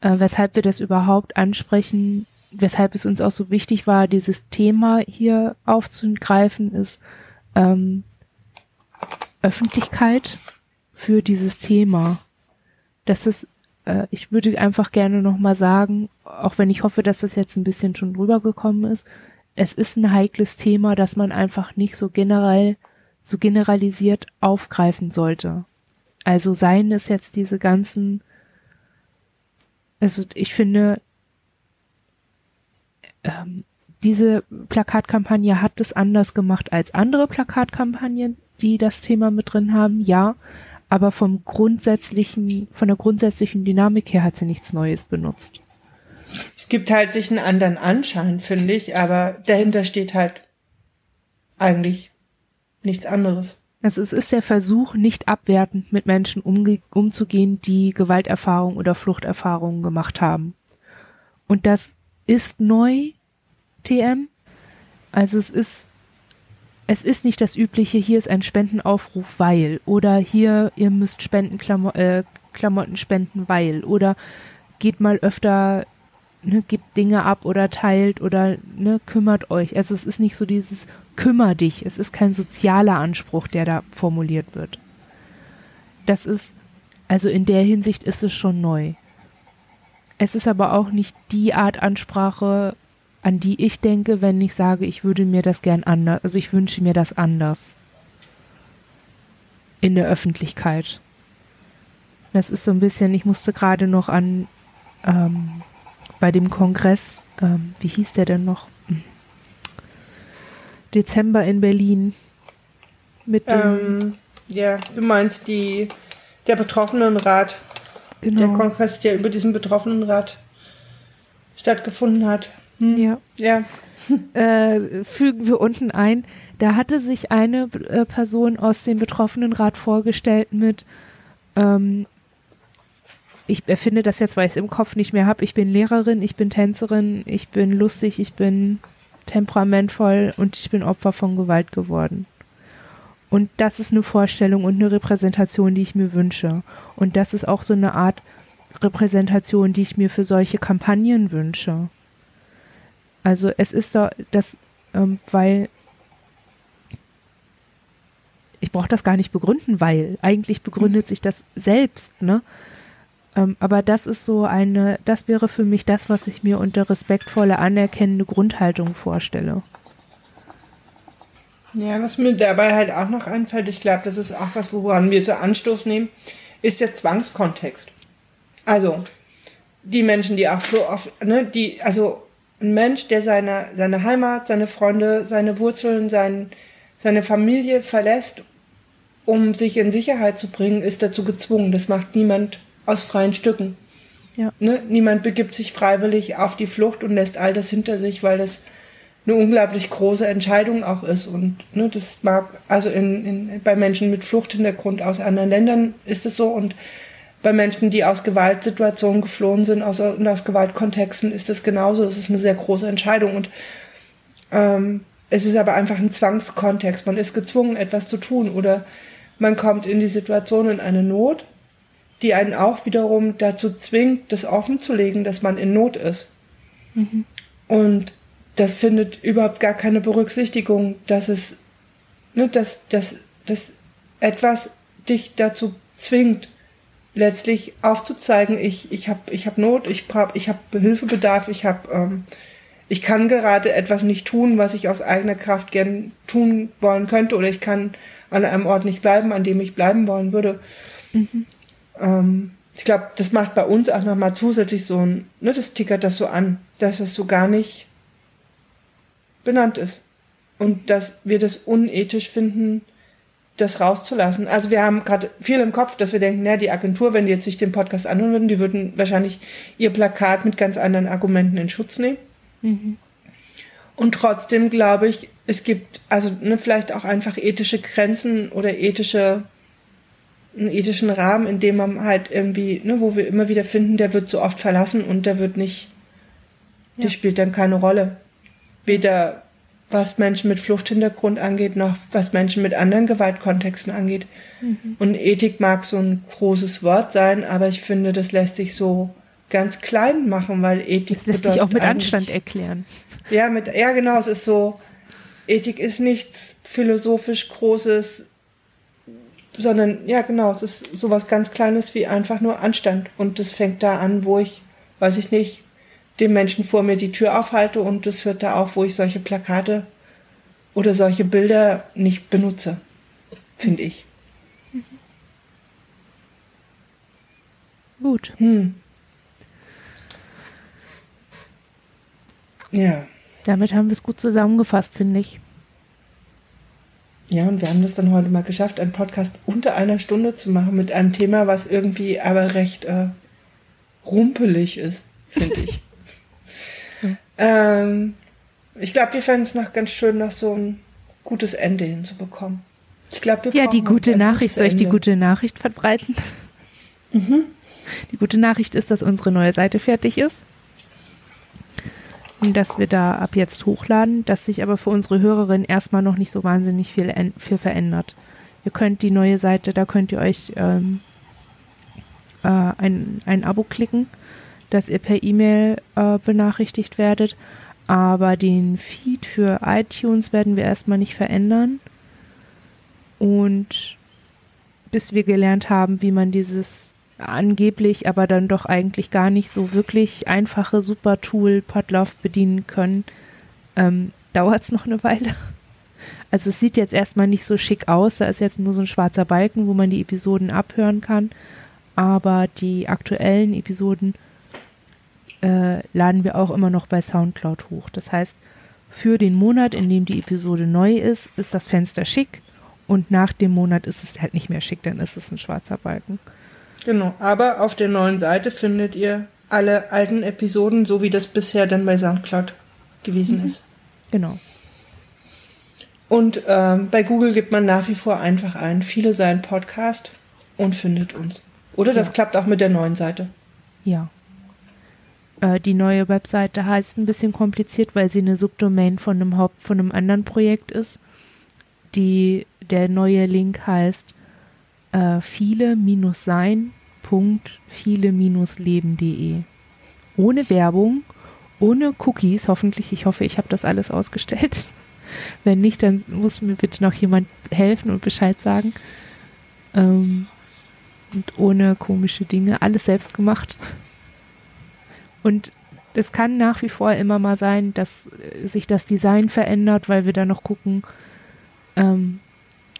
äh, weshalb wir das überhaupt ansprechen, weshalb es uns auch so wichtig war, dieses Thema hier aufzugreifen, ist ähm, Öffentlichkeit für dieses Thema. Das ist, äh, ich würde einfach gerne nochmal sagen, auch wenn ich hoffe, dass das jetzt ein bisschen schon rübergekommen ist, es ist ein heikles Thema, das man einfach nicht so generell, so generalisiert aufgreifen sollte. Also seien es jetzt diese ganzen, also ich finde, ähm, diese Plakatkampagne hat es anders gemacht als andere Plakatkampagnen, die das Thema mit drin haben, ja. Aber vom grundsätzlichen, von der grundsätzlichen Dynamik her hat sie nichts Neues benutzt. Es gibt halt sich einen anderen Anschein, finde ich, aber dahinter steht halt eigentlich nichts anderes. Also es ist der Versuch, nicht abwertend mit Menschen umzugehen, die Gewalterfahrungen oder Fluchterfahrungen gemacht haben. Und das ist neu, TM. Also es ist, es ist nicht das übliche, hier ist ein Spendenaufruf, weil, oder hier, ihr müsst Spenden, äh, Klamotten spenden, weil, oder geht mal öfter, ne, gibt Dinge ab oder teilt oder ne, kümmert euch. Also es ist nicht so dieses kümmer dich. Es ist kein sozialer Anspruch, der da formuliert wird. Das ist, also in der Hinsicht ist es schon neu. Es ist aber auch nicht die Art Ansprache, an die ich denke, wenn ich sage, ich würde mir das gern anders, also ich wünsche mir das anders. In der Öffentlichkeit. Das ist so ein bisschen, ich musste gerade noch an ähm, bei dem Kongress, ähm, wie hieß der denn noch? Dezember in Berlin. Mit ähm, ja, du meinst die der Betroffenenrat Genau. Der Kongress, der über diesen Betroffenenrat stattgefunden hat. Hm. Ja. ja. <laughs> äh, fügen wir unten ein. Da hatte sich eine äh, Person aus dem Betroffenenrat vorgestellt mit, ähm, ich erfinde das jetzt, weil ich es im Kopf nicht mehr habe. Ich bin Lehrerin, ich bin Tänzerin, ich bin lustig, ich bin temperamentvoll und ich bin Opfer von Gewalt geworden. Und das ist eine Vorstellung und eine Repräsentation, die ich mir wünsche. Und das ist auch so eine Art Repräsentation, die ich mir für solche Kampagnen wünsche. Also es ist so, dass, ähm, weil ich brauche das gar nicht begründen, weil eigentlich begründet sich das selbst, ne? Ähm, aber das ist so eine, das wäre für mich das, was ich mir unter respektvolle, anerkennende Grundhaltung vorstelle. Ja, was mir dabei halt auch noch einfällt, ich glaube, das ist auch was, woran wir so Anstoß nehmen, ist der Zwangskontext. Also, die Menschen, die auch so oft, ne, die, also ein Mensch, der seine, seine Heimat, seine Freunde, seine Wurzeln, sein, seine Familie verlässt, um sich in Sicherheit zu bringen, ist dazu gezwungen. Das macht niemand aus freien Stücken. Ja. Ne? Niemand begibt sich freiwillig auf die Flucht und lässt all das hinter sich, weil das eine unglaublich große Entscheidung auch ist. Und ne, das mag, also in, in, bei Menschen mit Fluchthintergrund aus anderen Ländern ist es so und bei Menschen, die aus Gewaltsituationen geflohen sind, aus, und aus Gewaltkontexten, ist das genauso. Das ist eine sehr große Entscheidung. Und ähm, es ist aber einfach ein Zwangskontext. Man ist gezwungen, etwas zu tun. Oder man kommt in die Situation in eine Not, die einen auch wiederum dazu zwingt, das offen zu legen, dass man in Not ist. Mhm. Und das findet überhaupt gar keine Berücksichtigung, dass es, ne, dass, dass, dass etwas dich dazu zwingt, letztlich aufzuzeigen, ich, ich habe ich hab Not, ich habe ich hab Hilfebedarf, ich habe ähm, ich kann gerade etwas nicht tun, was ich aus eigener Kraft gern tun wollen könnte, oder ich kann an einem Ort nicht bleiben, an dem ich bleiben wollen würde. Mhm. Ähm, ich glaube, das macht bei uns auch nochmal zusätzlich so ein, ne, das tickert das so an, dass es so gar nicht benannt ist. Und dass wir das unethisch finden, das rauszulassen. Also wir haben gerade viel im Kopf, dass wir denken, na, die Agentur, wenn die jetzt sich den Podcast anhören würden, die würden wahrscheinlich ihr Plakat mit ganz anderen Argumenten in Schutz nehmen. Mhm. Und trotzdem glaube ich, es gibt also ne, vielleicht auch einfach ethische Grenzen oder ethische einen ethischen Rahmen, in dem man halt irgendwie, ne, wo wir immer wieder finden, der wird so oft verlassen und der wird nicht, ja. der spielt dann keine Rolle. Weder was Menschen mit Fluchthintergrund angeht, noch was Menschen mit anderen Gewaltkontexten angeht. Mhm. Und Ethik mag so ein großes Wort sein, aber ich finde, das lässt sich so ganz klein machen, weil Ethik das lässt sich auch mit Anstand erklären. Ja, mit, ja, genau, es ist so, Ethik ist nichts philosophisch Großes, sondern, ja, genau, es ist sowas ganz Kleines wie einfach nur Anstand. Und das fängt da an, wo ich, weiß ich nicht, dem Menschen vor mir die Tür aufhalte und das hört da auf, wo ich solche Plakate oder solche Bilder nicht benutze, finde ich. Gut. Hm. Ja. Damit haben wir es gut zusammengefasst, finde ich. Ja, und wir haben das dann heute mal geschafft, einen Podcast unter einer Stunde zu machen mit einem Thema, was irgendwie aber recht äh, rumpelig ist, finde ich. <laughs> ähm, ich glaube, wir fänden es noch ganz schön, noch so ein gutes Ende hinzubekommen. Ich glaube, wir Ja, die gute Nachricht, soll ich die gute Nachricht verbreiten? <laughs> Mhm. Die gute Nachricht ist, dass unsere neue Seite fertig ist dass wir da ab jetzt hochladen, dass sich aber für unsere Hörerinnen erstmal noch nicht so wahnsinnig viel, viel verändert. Ihr könnt die neue Seite, da könnt ihr euch ähm, äh, ein, ein Abo klicken, dass ihr per E-Mail äh, benachrichtigt werdet. Aber den Feed für iTunes werden wir erstmal nicht verändern. Und bis wir gelernt haben, wie man dieses angeblich, aber dann doch eigentlich gar nicht so wirklich einfache Super-Tool Podlove bedienen können, ähm, dauert es noch eine Weile. Also es sieht jetzt erstmal nicht so schick aus, da ist jetzt nur so ein schwarzer Balken, wo man die Episoden abhören kann, aber die aktuellen Episoden äh, laden wir auch immer noch bei Soundcloud hoch. Das heißt, für den Monat, in dem die Episode neu ist, ist das Fenster schick und nach dem Monat ist es halt nicht mehr schick, dann ist es ein schwarzer Balken. Genau, aber auf der neuen Seite findet ihr alle alten Episoden, so wie das bisher dann bei Soundcloud gewesen mhm. ist. Genau. Und ähm, bei Google gibt man nach wie vor einfach ein, viele sein Podcast und findet uns. Oder das ja. klappt auch mit der neuen Seite. Ja. Äh, die neue Webseite heißt ein bisschen kompliziert, weil sie eine Subdomain von einem Haupt, von einem anderen Projekt ist. Die, der neue Link heißt äh, viele-sein.viele-leben.de. Ohne Werbung, ohne Cookies, hoffentlich. Ich hoffe, ich habe das alles ausgestellt. <laughs> Wenn nicht, dann muss mir bitte noch jemand helfen und Bescheid sagen. Ähm, und ohne komische Dinge, alles selbst gemacht. Und es kann nach wie vor immer mal sein, dass sich das Design verändert, weil wir da noch gucken, ähm,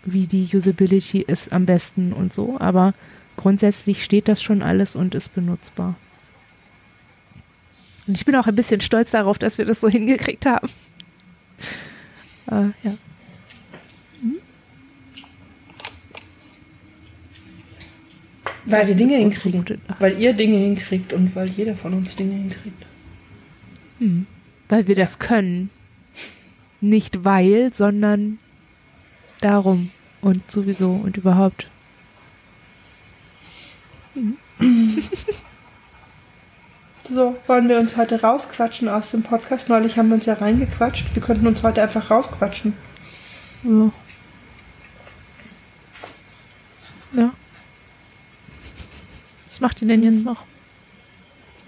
wie die Usability ist am besten und so. Aber grundsätzlich steht das schon alles und ist benutzbar. Und ich bin auch ein bisschen stolz darauf, dass wir das so hingekriegt haben. <laughs> Äh, ja. Weil wir Dinge hinkriegen. Weil ihr Dinge hinkriegt und weil jeder von uns Dinge hinkriegt. Hm. Weil wir das können. Nicht weil, sondern darum und sowieso und überhaupt. Hm. <laughs> So, wollen wir uns heute rausquatschen aus dem Podcast? Neulich haben wir uns ja reingequatscht. Wir könnten uns heute einfach rausquatschen. Ja. Ja. Macht ihr denn jetzt mhm. noch?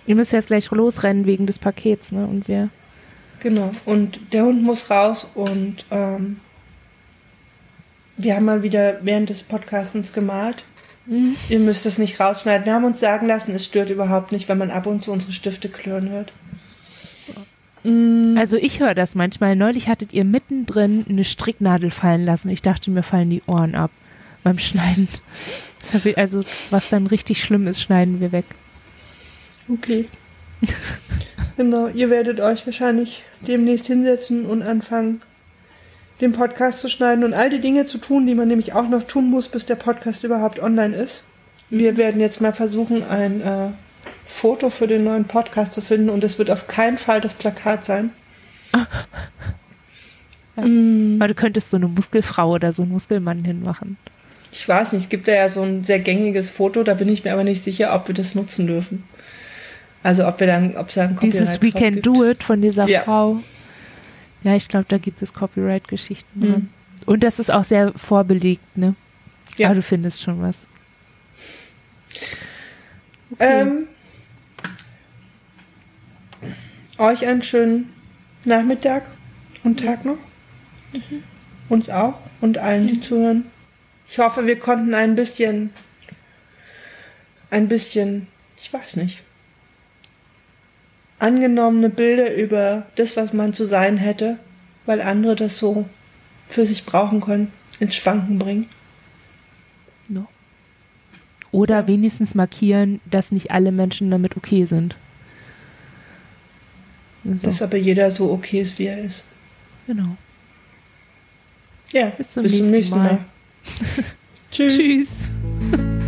Ihr müsst jetzt gleich losrennen wegen des Pakets, ne? Und wir. Genau. Und der Hund muss raus und ähm, wir haben mal wieder während des Podcastens gemalt. Mhm. Ihr müsst es nicht rausschneiden. Wir haben uns sagen lassen, es stört überhaupt nicht, wenn man ab und zu unsere Stifte klirren hört. Mhm. Also ich höre das manchmal. Neulich hattet ihr mittendrin eine Stricknadel fallen lassen. Ich dachte, mir fallen die Ohren ab beim Schneiden. Also was dann richtig schlimm ist, schneiden wir weg. Okay. genau, ihr werdet euch wahrscheinlich demnächst hinsetzen und anfangen, den Podcast zu schneiden und all die Dinge zu tun, die man nämlich auch noch tun muss, bis der Podcast überhaupt online ist. Wir werden jetzt mal versuchen, ein äh, Foto für den neuen Podcast zu finden und es wird auf keinen Fall das Plakat sein. <laughs> Ja. Mm. Aber du könntest so eine Muskelfrau oder so einen Muskelmann hinmachen. Ich weiß nicht, es gibt da ja so ein sehr gängiges Foto, da bin ich mir aber nicht sicher, ob wir das nutzen dürfen. Also ob wir dann, ob es da ein Copyright Dieses We Can gibt. Do It von dieser ja. Frau. Ja, ich glaube, da gibt es Copyright-Geschichten. Mhm. Und das ist auch sehr vorbelegt, ne? Ja. Aber du findest schon was. Okay. Ähm, euch einen schönen Nachmittag und Tag noch. Mhm. Uns auch und allen, die zuhören. Ich hoffe, wir konnten ein bisschen, ein bisschen, ich weiß nicht, angenommene Bilder über das, was man zu sein hätte, weil andere das so für sich brauchen können, ins Schwanken bringen. No. Oder ja. wenigstens markieren, dass nicht alle Menschen damit okay sind. So. Dass aber jeder so okay ist, wie er ist. Genau. Ja, bis zum, bis nächsten, zum nächsten Mal. Mal. Tschüss. Tschüss. <laughs>